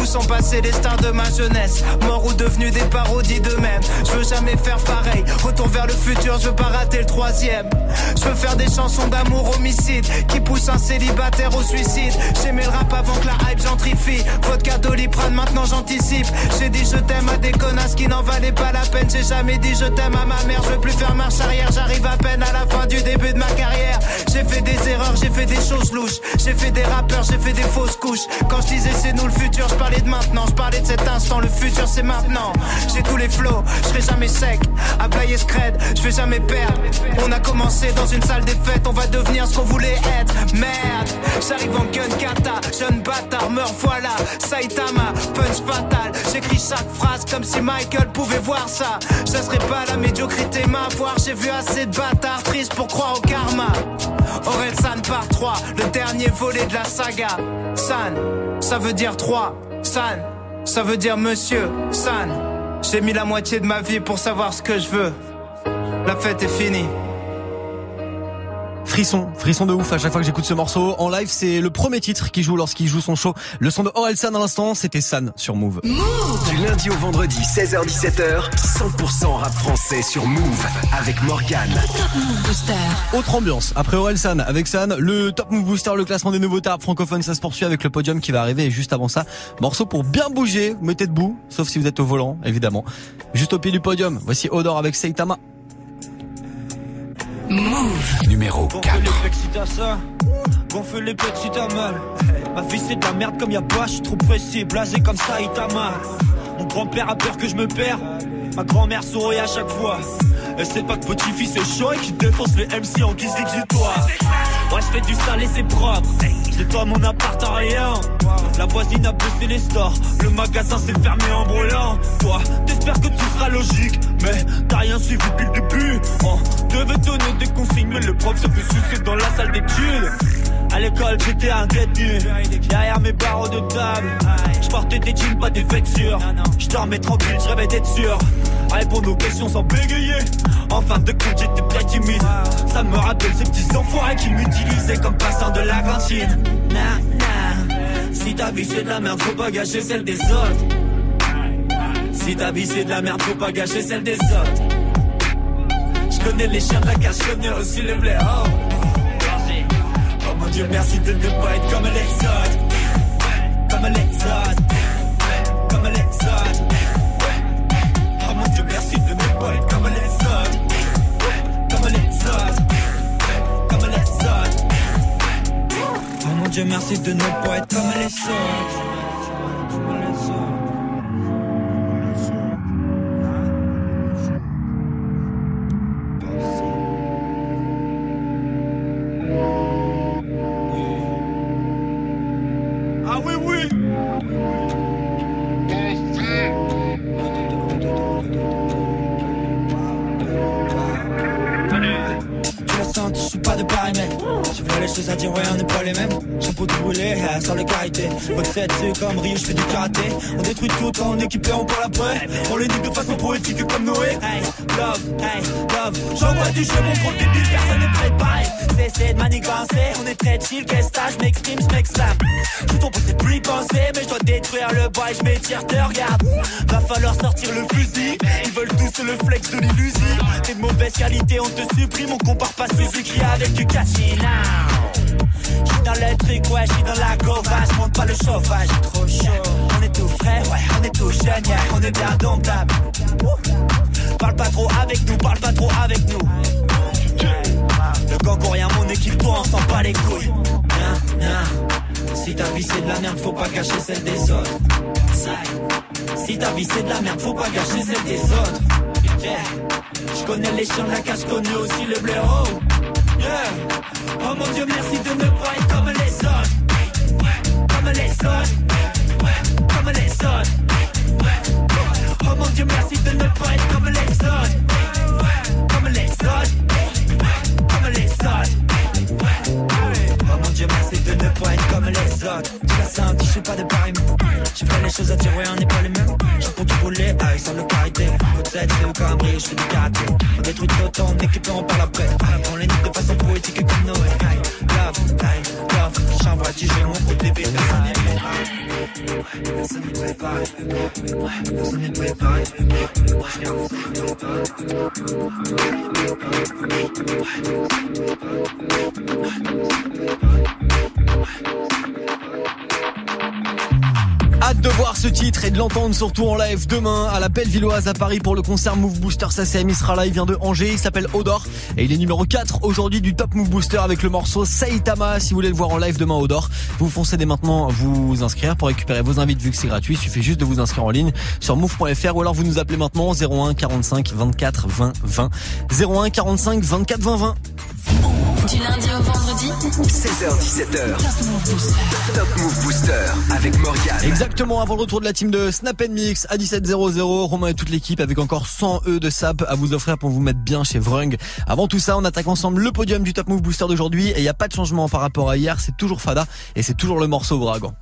Où sont passés les stars de ma jeunesse, morts ou devenus des parodies d'eux-mêmes. Je veux jamais faire pareil, retour vers le futur, je veux pas rater le troisième. Je veux faire des chansons d'amour homicide qui poussent un célibataire au suicide. J'aimais le rap avant que la hype gentrifie. Vodka doliprane, maintenant j'anticipe. J'ai dit je t'aime à des connasses qui n'en valait pas la peine, j'ai jamais dit je t'aime à ma mère, je veux plus faire marche arrière, j'arrive à peine à la fin du début de ma carrière. J'ai fait des choses louches, j'ai fait des rappeurs, j'ai fait des fausses couches. Quand je disais c'est nous le futur, je parlais de maintenant, je parlais de cet instant, le futur c'est maintenant. J'ai tous les flots, je serai jamais sec, à bailler scred, je vais jamais perdre. On a commencé dans une salle des fêtes, on va devenir ce qu'on voulait être. Merde, j'arrive en gun kata, jeune bâtard, meurs voilà, Saitama, punch fatal, j'écris chaque phrase comme si Michael pouvait voir ça. Ça serait pas la médiocrité m'avoir. J'ai vu assez de bâtards tristes pour croire au karma. Aurel San par 3, le dernier volet de la saga. San, ça veut dire 3. San, ça veut dire monsieur. San, j'ai mis la moitié de ma vie pour savoir ce que je veux. La fête est finie. Frisson, frisson de ouf à chaque fois que j'écoute ce morceau. En live, c'est le premier titre qu'il joue lorsqu'il joue son show. Le son de Orelsan à l'instant, c'était San sur Move. Du lundi au vendredi, 16h-17h, 100% rap français sur Move avec Morgane. Top Move Booster. Autre ambiance. Après Orelsan avec San, le Top Move Booster, le classement des nouveaux rap francophones, ça se poursuit avec le podium qui va arriver. Et juste avant ça, morceau pour bien bouger, mettez debout, sauf si vous êtes au volant, évidemment. Juste au pied du podium, voici Odor avec Seitama. Move. Numéro 4. Gonfle les pecs si t'as ça, gonfle les pecs si t'as mal. Ma vie c'est de la merde comme y'a pas, je suis trop pressé, blasé comme ça, il t'a mal. Mon grand-père a peur que je me perds, ma grand-mère sourit à chaque fois. Elle sait pas que petit-fils est chaud et qu'il défonce les MC en guise d'exutoire. Ouais, je fais du sale et c'est propre. J'ai toi mon appart en rien. La voisine a baissé les stores. Le magasin s'est fermé en brûlant. Toi, t'espères que tu seras logique. Mais t'as rien suivi depuis le début. On devait donner des consignes, mais le prof se fait sucer dans la salle d'études. À l'école, j'étais un détenu. Derrière mes barreaux de table, je portais des jeans, pas des vêtures. Je dormais tranquille, je rêvais d'être sûr. Répondre aux questions sans bégayer. En fin de compte, j'étais très timide. Ça me rappelle ces petits enfoirés qui m'utilisaient comme passant de la cantine. Nah, nah. Si ta vie c'est de la merde, faut pas gâcher celle des autres. Si ta vie c'est de la merde, faut pas gâcher celle des autres. Je connais les chiens de la casse, je connais aussi les blés. Oh. Oh mon dieu, merci de ne pas être comme les autres. Comme les autres. Dieu, merci de ne pas être comme les autres. C'est comme Rio, je fais du karaté. On détruit tout est équipé, on parle après. On les nique de façon poétique comme Noé. Hey, love, hey, love. J'envoie du jeu, mon compte débile, personne n'est préparé. Cessez de manigancer, on est très chill. Qu'est-ce que je m'exprime, je m'exclame Tout ton c'est plus penser Mais je dois détruire le bois et je m'étire, te regarde. Va falloir sortir le fusil. Ils veulent tous le flex de l'illusion T'es de mauvaise qualité, on te supprime On compare pas Suzuki avec du now Dans le truc, ouais, j'suis dans la gova, j'monte pas le chauffage, trop chaud. On est tout frais, ouais, on est tout jeune, yeah, on est bien domptable. Parle pas trop avec nous, parle pas trop avec nous. Le gang rien, mon équipe, toi, on s'en bat les couilles. Si ta vie c'est de la merde, faut pas gâcher celle des autres. Si ta vie c'est de la merde, faut pas gâcher celle des autres. Je connais les chiens de la cache, connais aussi le blaireau. Oh mon dieu, merci de ne pas être comme les autres. Comme les autres. Comme les autres. Oh mon dieu, merci de ne pas être comme les autres. Comme les autres. Comme les autres. Oh mon dieu, merci de ne pas être comme les autres. Tu l'as senti, je suis pas de pareil. J'ai fait les choses à dire, on n'est pas les mêmes. J'ai pour tout rouler, avec sans le carité. Peut-être c'est au cambré, je fais du karaté. On détruit tout on équipe, on parle après? On les nique de façon poétique comme Noé. Love, love. J'envoie du jeu, mon côté bébé, personne. Personne n'est. Hâte de voir ce titre et de l'entendre surtout en live demain à la Bellevilloise à Paris pour le concert Move Booster SACM. Il sera il vient de Angers, il s'appelle Odor et il est numéro 4 aujourd'hui du Top Move Booster avec le morceau Saitama. Si vous voulez le voir en live demain Odor, vous foncez dès maintenant vous inscrire pour récupérer vos invites vu que c'est gratuit. Il suffit juste de vous inscrire en ligne sur move.fr ou alors vous nous appelez maintenant 01 45 24 20 20 01 45 24 20 20. Du lundi au vendredi 16h17h. Top Move Booster avec Morgane. Exactement avant le retour de la team de Snap Mix à 17.00. Romain et toute l'équipe avec encore 100 E de sap à vous offrir pour vous mettre bien chez Vrung. Avant tout ça, on attaque ensemble le podium du Top Move Booster d'aujourd'hui et il n'y a pas de changement par rapport à hier. C'est toujours Fada et c'est toujours le morceau Vragan.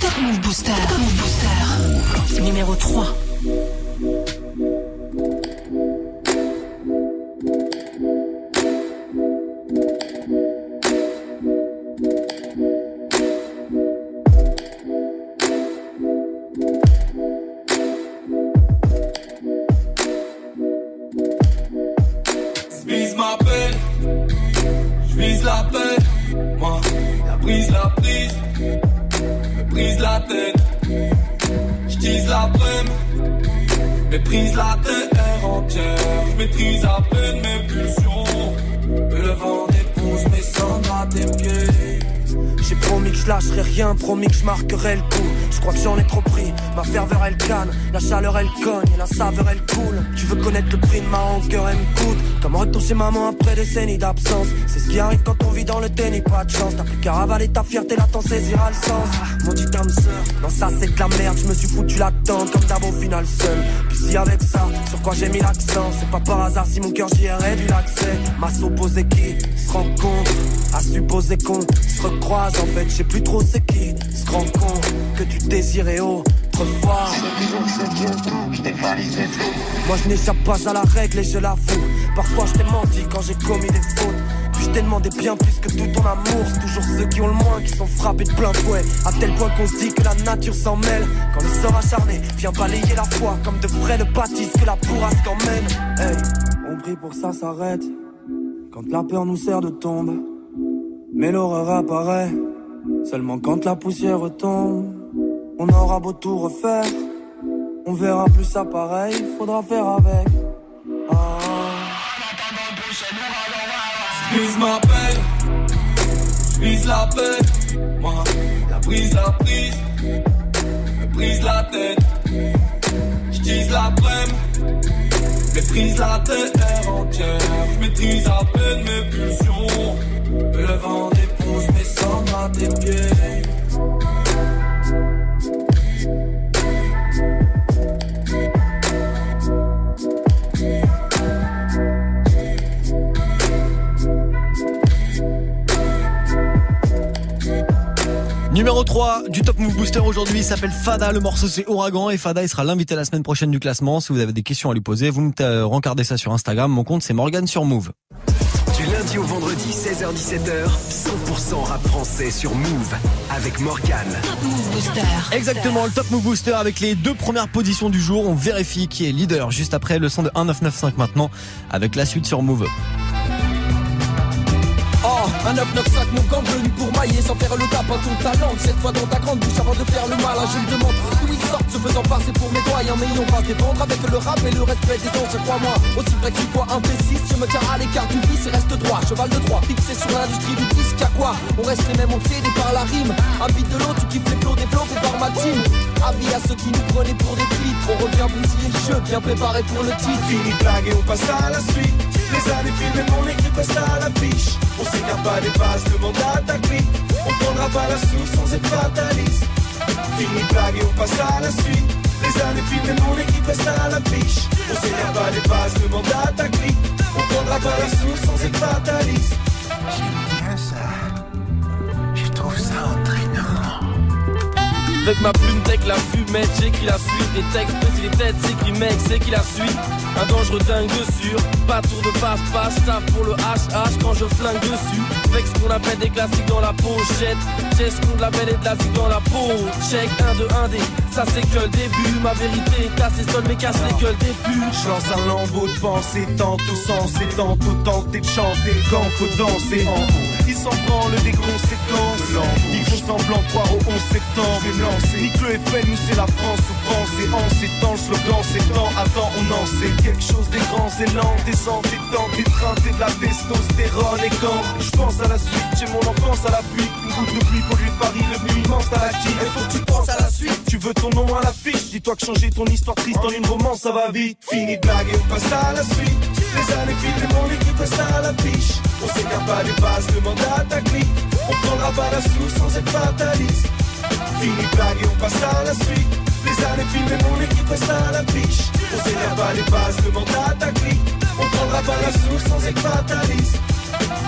Top Move Booster. Top Move Booster. Numéro 3. Maman après des décennies d'absence. C'est ce qui arrive quand on vit dans le déni, pas de chance. T'as plus qu'à ravaler ta fierté, là t'en saisira le sens. Mon dit âme sœur, non ça c'est de la merde. Je me suis foutu la tente comme d'abord au final seul. Puis si avec ça, sur quoi j'ai mis l'accent, c'est pas par hasard si mon cœur j'y ai réduit l'accès. Ma supposé qui se rend compte, à supposer qu'on se recroise en fait, je sais plus trop c'est qui se rend compte que tu désirais autrefois. Moi je n'échappe pas à la règle et je l'avoue. Parfois je t'ai menti quand j'ai commis des fautes. Puis je t'ai demandé bien plus que tout ton amour. Toujours ceux qui ont le moins qui sont frappés de plein fouet. À tel point qu'on se dit que la nature s'en mêle. Quand le sort acharné vient balayer la foi comme de frais de bâtisse que la bourrasque emmène. Hey, on prie pour ça s'arrête. Quand la peur nous sert de tombe. Mais l'horreur apparaît seulement quand la poussière retombe. On aura beau tout refaire, on verra plus ça pareil, faudra faire avec. Ah. J'vise ma peine, j'vise la paix. Moi, la brise, la prise, me brise la tête. J'tise la brème, méprise la terre entière. J'maîtrise à peine mes pulsions. Le vent dépose mes cendres à tes pieds. Numéro 3 du Top Move Booster aujourd'hui il s'appelle Fada, le morceau c'est Ouragan et Fada il sera l'invité la semaine prochaine du classement. Si vous avez des questions à lui poser, vous me euh, rencardez ça sur Instagram, mon compte c'est Morgan sur Move. Du lundi au vendredi, 16h-17h, 100% rap français sur Move avec Morgan. Top Move Booster. Exactement, le Top Move Booster avec les deux premières positions du jour, on vérifie qui est leader juste après le son de 1995 maintenant avec la suite sur Move. Un 995 mon camp venu pour mailler sans faire le tapin ton talent Cette fois dans ta grande bouche avant de faire le malin Je me demande d'où ils sortent se faisant passer pour mes doyens. Mais on va se défendre avec le rap et le respect des anciens Crois-moi, aussi vrai qu'il faut un P6 Je me tiens à l'écart du vice et reste droit Cheval de droit, fixé sur l'industrie du disque. À quoi On reste les mêmes obsédés par la rime. Beat de l'autre, tu kiffes les flots développés par ma team Avis à ceux qui nous prenaient pour des pitres. On revient bousiller le jeu, bien préparé pour le titre. Fini blague et on passe à la suite. Les années filmées, mon équipe reste à l'affiche. On s'écarte pas des bases, demande à ta. On prendra pas la source sans être fataliste. Fini blague et on passe à la suite. Les années filmées, mon équipe reste à l'affiche. On s'écarte pas des bases, demande à ta. On prendra pas la source sans être fataliste. bien ça. Je trouve ça entraînant. Avec ma plume tech la fumette, j'écris la suite Des textes, si les têtes s'écrit mec, c'est qui la suite? Un dangereux dingue dessus, pas tour de passe-passe Tape pour le HH quand je flingue dessus Avec ce qu'on appelle des classiques dans la pochette. J'ai ce qu'on appelle des classiques dans la peau. Check 1 de 1 d ça c'est que le début. Ma vérité est assez seule mais casse les gueules des putes Je lance un lambeau de pensée, tantôt sensé, tantôt tenté de chanter quand faut danser en haut. Ils s'en branlent des conséquences. Ils font semblant de croire au 11 septembre. Nique le FN, nous c'est la France souffrance. Et en temps, le slogan temps. Attends, on en sait quelque chose des grands élans, des entêtants, des trains, de la testostérone. Et quand je pense à la suite, j'ai mon enfance à la pluie. Une goutte de pluie pour lui de Paris, le nuit immense à la qui. Il faut que tu penses à la suite. Tu veux ton nom à l'affiche. Dis-toi que changer ton histoire triste en une romance, ça va vite. Fini de blague et on passe à la suite. Les années filent, mon équipe reste à l'affiche. On s'écarte pas des bases, demande à ta clique. On prendra pas la source sans être fataliste. Fini blague et on passe à la suite. Les années filent, mon équipe reste à l'affiche. On s'écarte pas des bases, demande à ta clique. On prendra pas la source sans être fataliste.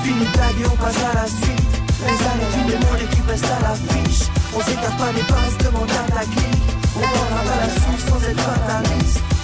Fini blague et on passe à la suite Les années filent, mon équipe reste à l'affiche On s'écarte pas des bases, demande à ta clique On prendra pas la source sans être fataliste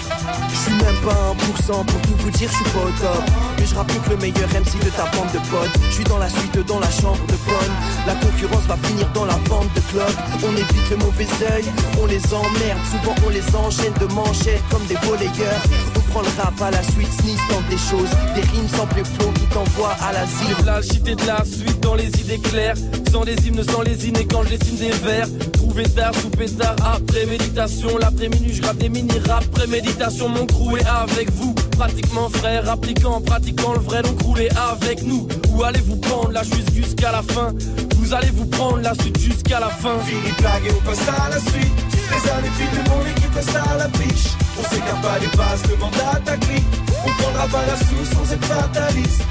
Je suis même pas 1% pour tout vous dire, je suis pas au top. Mais je rappelle que le meilleur MC de ta bande de potes. Je suis dans la suite, dans la chambre de bonne. La concurrence va finir dans la vente de clubs. On évite le mauvais oeil, on les emmerde, souvent on les enchaîne de manchettes comme des volleyeurs. On prend le rap à la suite, sneeze tente des choses, des rimes sans plus flow qui t'envoient à l'asile. La cité de la suite dans les idées claires, sans les hymnes, sans les hymnes et quand je dessine des vers. Trouver tard sous pétard, après méditation, l'après-midi je grappe des mini-rap, préméditation, mon crew est avec vous. Pratiquement frère, appliquant, pratiquant le vrai, donc roulez avec nous. Où allez-vous prendre la suite jusqu'à la fin? Vous allez vous prendre la suite jusqu'à la fin? Fini blague et on passe à la suite. Les années filent, mon équipe reste à la biche. On s'écarte pas des bases, demande à ta clique. On prendra pas la sous sans être fataliste.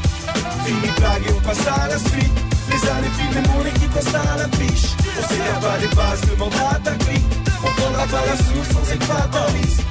Fini blague et on passe à la suite. Les années filent, mon équipe reste à la biche. On s'écarte pas des bases, demande à ta clique. On prendra pas la sous sans être fataliste.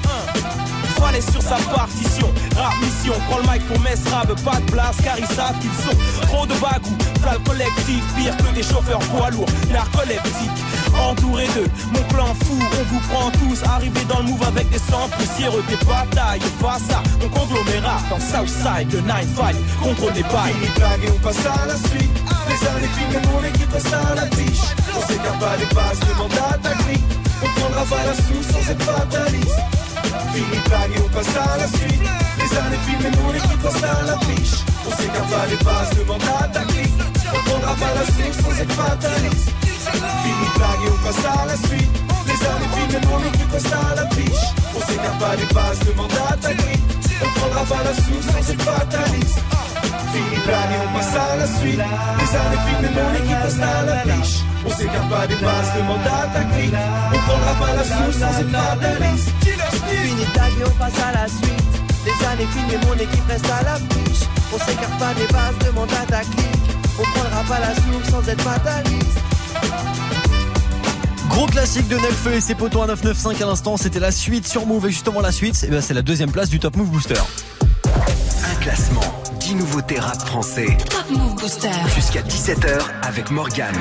Fallait sur sa partition, rap mission, prends le mic pour Mess Rab, pas de place car ils savent qu'ils sont trop de bagou, flamme collectif, pire que des chauffeurs poids lourds, narcoleptiques, entouré d'eux, mon clan fou, on vous prend tous, arrivé dans le move avec des sangs poussiéreux, des batailles, face à mon conglomérat dans Southside, de 9-5, contre des bails. Fini blague et on passe à la suite. Les années filent, mon équipe reste à la biche. On s'écarte pas des bases, demande à ta. On prendra pas la sous sans être fataliste. Fini blague et on passe à la suite. Les années filent, mon équipe reste à la biche. On s'écarte des bases, demande à ta clique. On prendra pas la sous sans être fataliste. Fini blague et on passe à la suite. Les années filent, mon équipe reste à la biche. On s'écarte des bases, demande à ta clique. On prendra pas la sous sans être fataliste. Fini blague et on passe à la suite. Les années filent, mon équipe reste à la biche. On s'écarte pas des bases, demande à ta clique. On prendra pas la sans être fataliste. Fini et on passe à la suite. Les années filent, mon équipe reste à la biche. On s'écarte pas des bases, demande à ta clique. On prendra pas la source sans être fataliste. Gros classique de Necfeu et ses potos à 995 à l'instant, c'était la suite sur Move et justement la suite, eh ben c'est la deuxième place du Top Move Booster. Un classement, 10 nouveautés rap français. Top Move Booster. Jusqu'à 17h avec Morgane.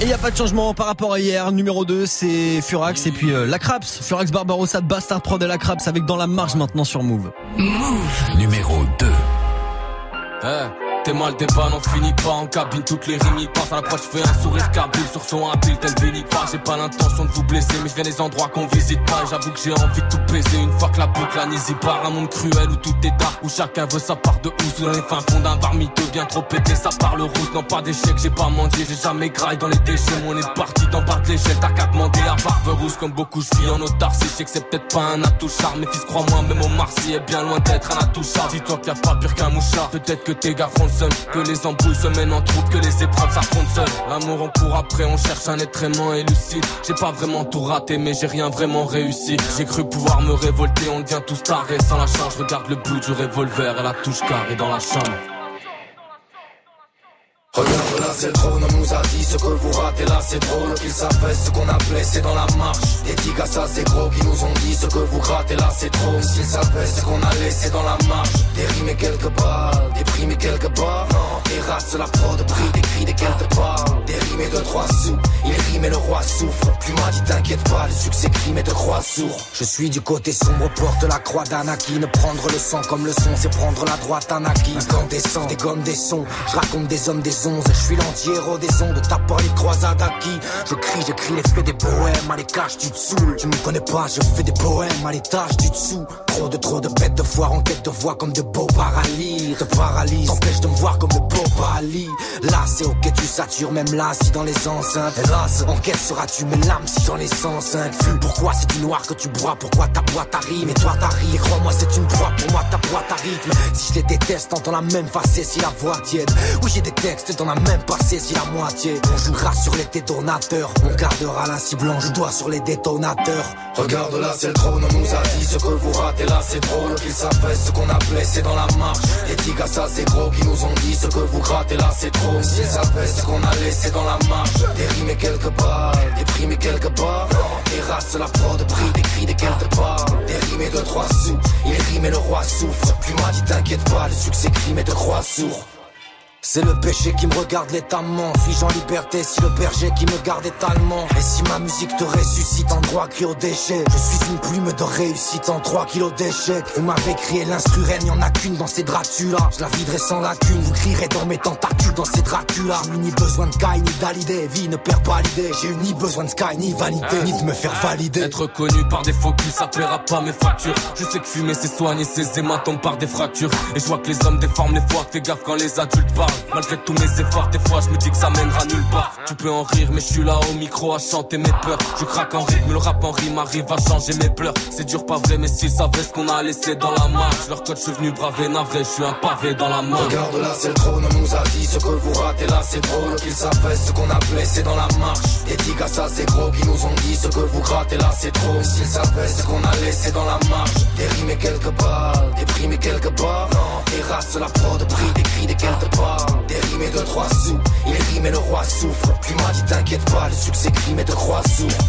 Et il n'y a pas de changement par rapport à hier. Numéro 2, c'est Furax et puis euh, la Craps. Furax Barbarossa, Bastard Prod et la Craps avec dans la marge maintenant sur Move. Move. Numéro 2. Eh, T'es mal des balles, on finit pas en cabine, toutes les rimes y passent à l'approche, fais un sourire cabile sur son habile, tel Vinny pas, j'ai pas l'intention de vous blesser, mais je viens des endroits qu'on visite pas, j'avoue que j'ai envie de tout baiser, une fois que la boucle la y part, un monde cruel où tout est dark, où chacun veut sa part de housse, dans les fins fonds d'un bar miteux, bien trop pété, ça parle rousse, non pas d'échec, j'ai pas mendié, j'ai jamais graille dans les déchets, on est parti dans part de l'échelle, t'as qu'à demander à barbe rousse, comme beaucoup je vis en autarcie, je que c'est peut-être pas un atout mais fils crois-moi, même au Marcy est bien loin d'être un atout charme, dis-toi qu'il y a pas pire qu'un mouchard, peut-être que tes gars que les embrouilles se mènent en troupe, que les épreuves s'affrontent seules. L'amour on court après, on cherche un être aimant et. J'ai pas vraiment tout raté, mais j'ai rien vraiment réussi. J'ai cru pouvoir me révolter, on devient tous tarés. Sans la chance, je regarde le bout du revolver et la touche carrée dans la chambre. Regarde là c'est le trône, on nous a dit ce que vous ratez là c'est drôle Qu'ils savent ce qu'on a blessé dans la marche. Des tigas ça c'est gros qui nous ont dit ce que vous grattez là c'est trop S'ils savaient ce qu'on a laissé dans la marche. Des rimes et quelques balles, des primes et quelques barres Non, des races la prod, prix des cris des quelques balles Des rimes et deux trois sous, il rime et le roi souffre. Plus m'a dit t'inquiète pas, le succès crime et te croit sourd. Je suis du côté sombre, porte la croix d'Anakin Prendre le sang comme le son, c'est prendre la droite Anakin Incandescent, des gommes, des sons, je raconte des hommes, des Je suis l'anti-héros des ondes, ta les croisades acquis. Je crie, j'écris les faits des poèmes à l'étage du dessous Tu me connais pas, je fais des poèmes à l'étage du dessous Trop de trop de bêtes de foire en quête de voix comme de beaux paralyses. Te paralyse, t'empêche de me voir comme de beaux paralyses Là c'est ok tu satures même là si dans les enceintes. Hélas, en quête seras-tu mes lames si j'en ai 105 Fume, pourquoi c'est du noir que tu bois? Pourquoi ta boîte arrive? Et toi t'arrives, et crois-moi c'est une proie Pour moi ta boîte à rythme. Si je les déteste, t'entends la même facette si la voix tiède Oui j'ai des textes, t'en as même passé si la moitié. On jouera sur les détonateurs. On gardera la cible blanche, dois sur les détonateurs. Regarde là c'est le trône, on nous a dit ce que vous ratez. Là c'est drôle Qu'ils savent ce qu'on a blessé dans la marche. Les tigas ça c'est gros qui nous ont dit ce que vous grattez là c'est trop. S'ils savaient ce qu'on a laissé dans la marche. Balles, des primes et quelques barres Des races la prod, prix des cris des Des rimes et deux trois sous, il rime et le roi souffre. Plus m'a dit t'inquiète pas, le succès crime et te croit sourd C'est le péché qui me regarde létamment. Suis-je en liberté si le berger qui me garde est allemand. Et si ma musique te ressuscite en droit cri au déchet. Je suis une plume de réussite en 3 kilos d'échecs. Vous m'avez crié l'instru reine, y'en a qu'une dans ces Dracula. Je la viderai sans lacune, vous crierez dans mes tentacules dans ces Dracula. J'ai ni besoin de Sky ni d'Alidé, vie ne perd pas l'idée. J'ai eu ni besoin de Sky ni vanité, ni de me faire valider. Être connu par des focus, ça paiera pas mes factures Je sais que fumer c'est soigner ses hématomes par des fractures. Et je vois que les hommes déforment les fois, fais gaffe quand les adultes parlent Malgré tous mes efforts, des fois je me dis que ça mènera nulle part. Tu peux en rire, mais je suis là au micro à chanter mes peurs. Je craque en rythme, le rap en rime arrive à changer mes pleurs. C'est dur, pas vrai, mais s'ils savaient ce qu'on a laissé dans la marche. Leur code, je suis venu braver, navré, je suis un pavé dans la main. Regarde là, c'est le trône, on nous a dit ce que vous ratez là, c'est drôle. Qu'ils savaient ce qu'on a blessé dans la marche. Des à ça, c'est gros, qui nous ont dit ce que vous grattez là, c'est trop. S'ils savaient ce qu'on a laissé dans la marche. Des et quelques balles, des et quelques barres. Non, terrasse la prod, prix des cris des quelques pas. Des rimes et de trois sous, il rime et le roi souffre. Puis m'a dit t'inquiète pas, le succès crime et de croix souffre.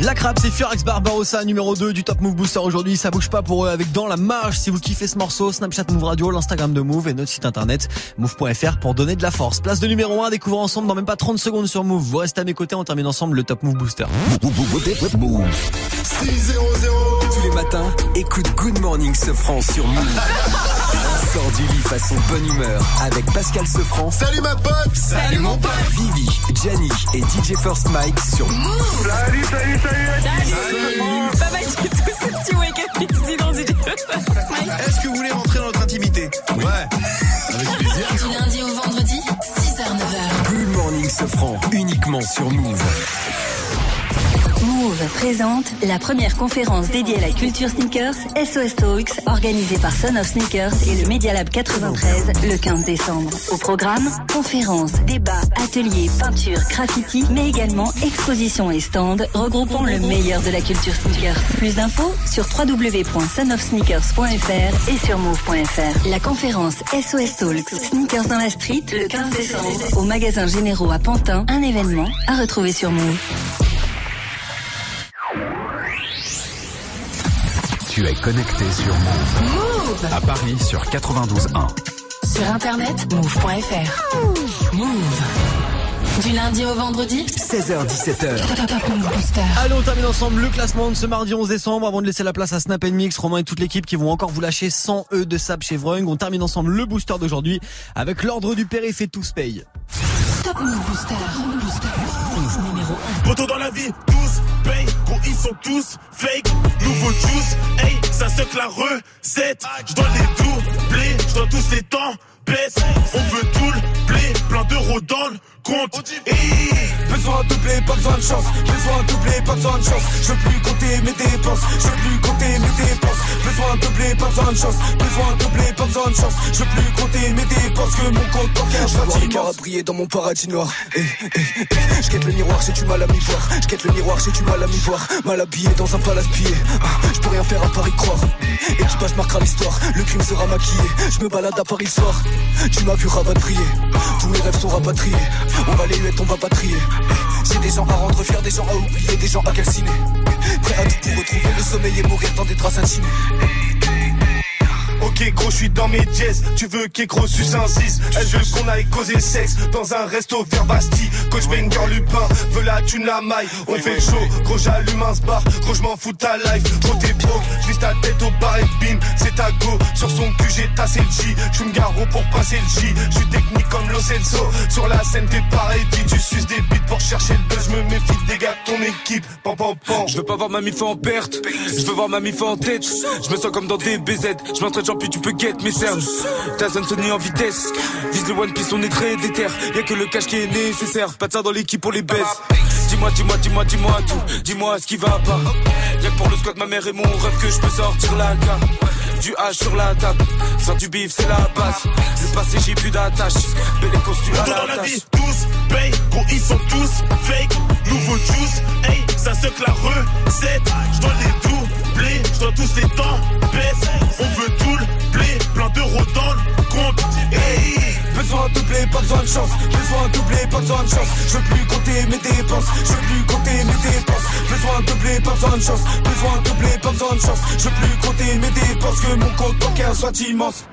La crabe, c'est Fiorex Barbarossa, numéro 2 du Top Move Booster aujourd'hui. Ça bouge pas pour eux avec Dans la marge. Si vous kiffez ce morceau, Snapchat Move Radio, l'Instagram de Move et notre site internet move.fr pour donner de la force. Place de numéro 1, découvre ensemble dans même pas 30 secondes sur Move. Vous restez à mes côtés, on termine ensemble le Top Move Booster. 6 0 0 matin, écoute Good Morning Sofran sur Move. Sors du lit façon bonne humeur avec Pascal Sefranc. Salut ma pote Salut mon pote Vivi, Gianni et DJ First Mike sur Move. Salut, salut, salut Salut, salut. Pas mal du tout petit wake-up dans DJ First Mike. Est-ce que vous voulez rentrer dans notre intimité Ouais. Avec plaisir. Du lundi au vendredi, 6h-9h. Good Morning Sofran, uniquement sur Move. Présente la première conférence dédiée à la culture sneakers, SOS Talks, organisée par Son of Sneakers et le Media Lab 93 le 15 décembre. Au programme, conférences, débats, ateliers, peinture, graffiti, mais également expositions et stands regroupant le meilleur de la culture sneakers. Plus d'infos sur www.sonofsneakers.fr et sur move.fr. La conférence SOS Talks, Sneakers dans la street, le 15 décembre, au magasin Généraux à Pantin, un événement à retrouver sur Move. Tu es connecté sur Move. Move À Paris sur 92.1. Sur internet, move.fr. Move. Du lundi au vendredi, 16h17h. Top Move Booster. Allez, on termine ensemble le classement de ce mardi 11 décembre avant de laisser la place à Snap Mix, Romain et toute l'équipe qui vont encore vous lâcher 100 E de sable chez Vrung. On termine ensemble le booster d'aujourd'hui avec l'ordre du périph' et tous paye. Top Move Booster. Booster. Numéro Poto dans la vie, tous paye, gros ils sont tous fake. Nouveau juice, hey, ça se que la recette. Je dois les doubler, je dois tous les temps baisse. On veut tout le blé, plein d'euros dans le compte. Hey. Besoin de blé, pas besoin de chance. Besoin de blé, pas besoin de chance. Je veux plus compter mes dépenses. Je veux plus compter mes dépenses. Besoin de blé, pas besoin de chance. Besoin de blé, pas besoin de chance. Je veux plus compter mes dépenses que mon compte bancaire. Je vois les cœurs briller dans mon paradis noir. Eh, eh, eh. Je quête le miroir, j'ai du mal à m'y voir. Je le miroir, j'ai du mal à m'y voir. Mal habillé dans un palace pillé. Ah, Je peux rien faire à Paris croire. Équipage marquera l'histoire. Le crime sera maquillé. Je me balade à Paris le soir. Tu m'as vu rapatrier. Tous mes rêves sont rapatriés. On va les huettes, on va pas trier. J'ai des gens à rendre fiers, des gens à oublier, des gens à calciner. Prêt à tout pour retrouver le sommeil et mourir dans des traces intimes. Ok gros je suis dans mes jazz Tu veux qu'écro suce un 6 Elle veut qu'on aille causer sexe Dans un resto vers Bastille. Coach Banger Lupin Veut la thune la maille. On fait chaud Gros j'allume un bar Gros je m'en fous de ta life. Gros t'es broke. J'vise ta tête au bar et bim C'est ta go. Sur son cul j'ai tassé le J. J'suis garo pour passer le J. J'suis technique comme Lo Celso. Sur la scène t'es pareil Tu suces des bites pour chercher le buzz. Je me méfie des gars de ton équipe. Pam pam pam Je veux pas voir ma mif en perte, je veux voir ma mif en tête. Je me sens comme dans des BZ, je m'entraîne j'en puis tu peux get mes cernes. Ta zone Sony en vitesse, vise le one piece, on est très déter. Y'a que le cash qui est nécessaire, pas de ça dans l'équipe pour les baisse. Dis-moi, dis-moi, dis-moi, dis-moi tout, dis-moi ce qui va pas. Y'a que pour le squat ma mère et mon rêve que je peux sortir la carte. Du H sur la table, faire du bif c'est la base. Le passé j'ai plus d'attache, belle costume à Poto dans la la vie, tous paye, gros ils sont tous fake. Nouveau juice, hey, ça se la recette. Je dois les doubler, je dois tous les temps baisse. On veut tout le plein d'euros dans le compte. Hey. Besoin de blé, pas besoin de chance. Besoin de blé, pas besoin de chance. Je veux plus compter mes dépenses. Je veux plus compter mes dépenses. Besoin de blé, pas besoin de chance. Besoin de blé, pas besoin de chance. Je veux plus compter mes dépenses. Que mon compte bancaire soit immense.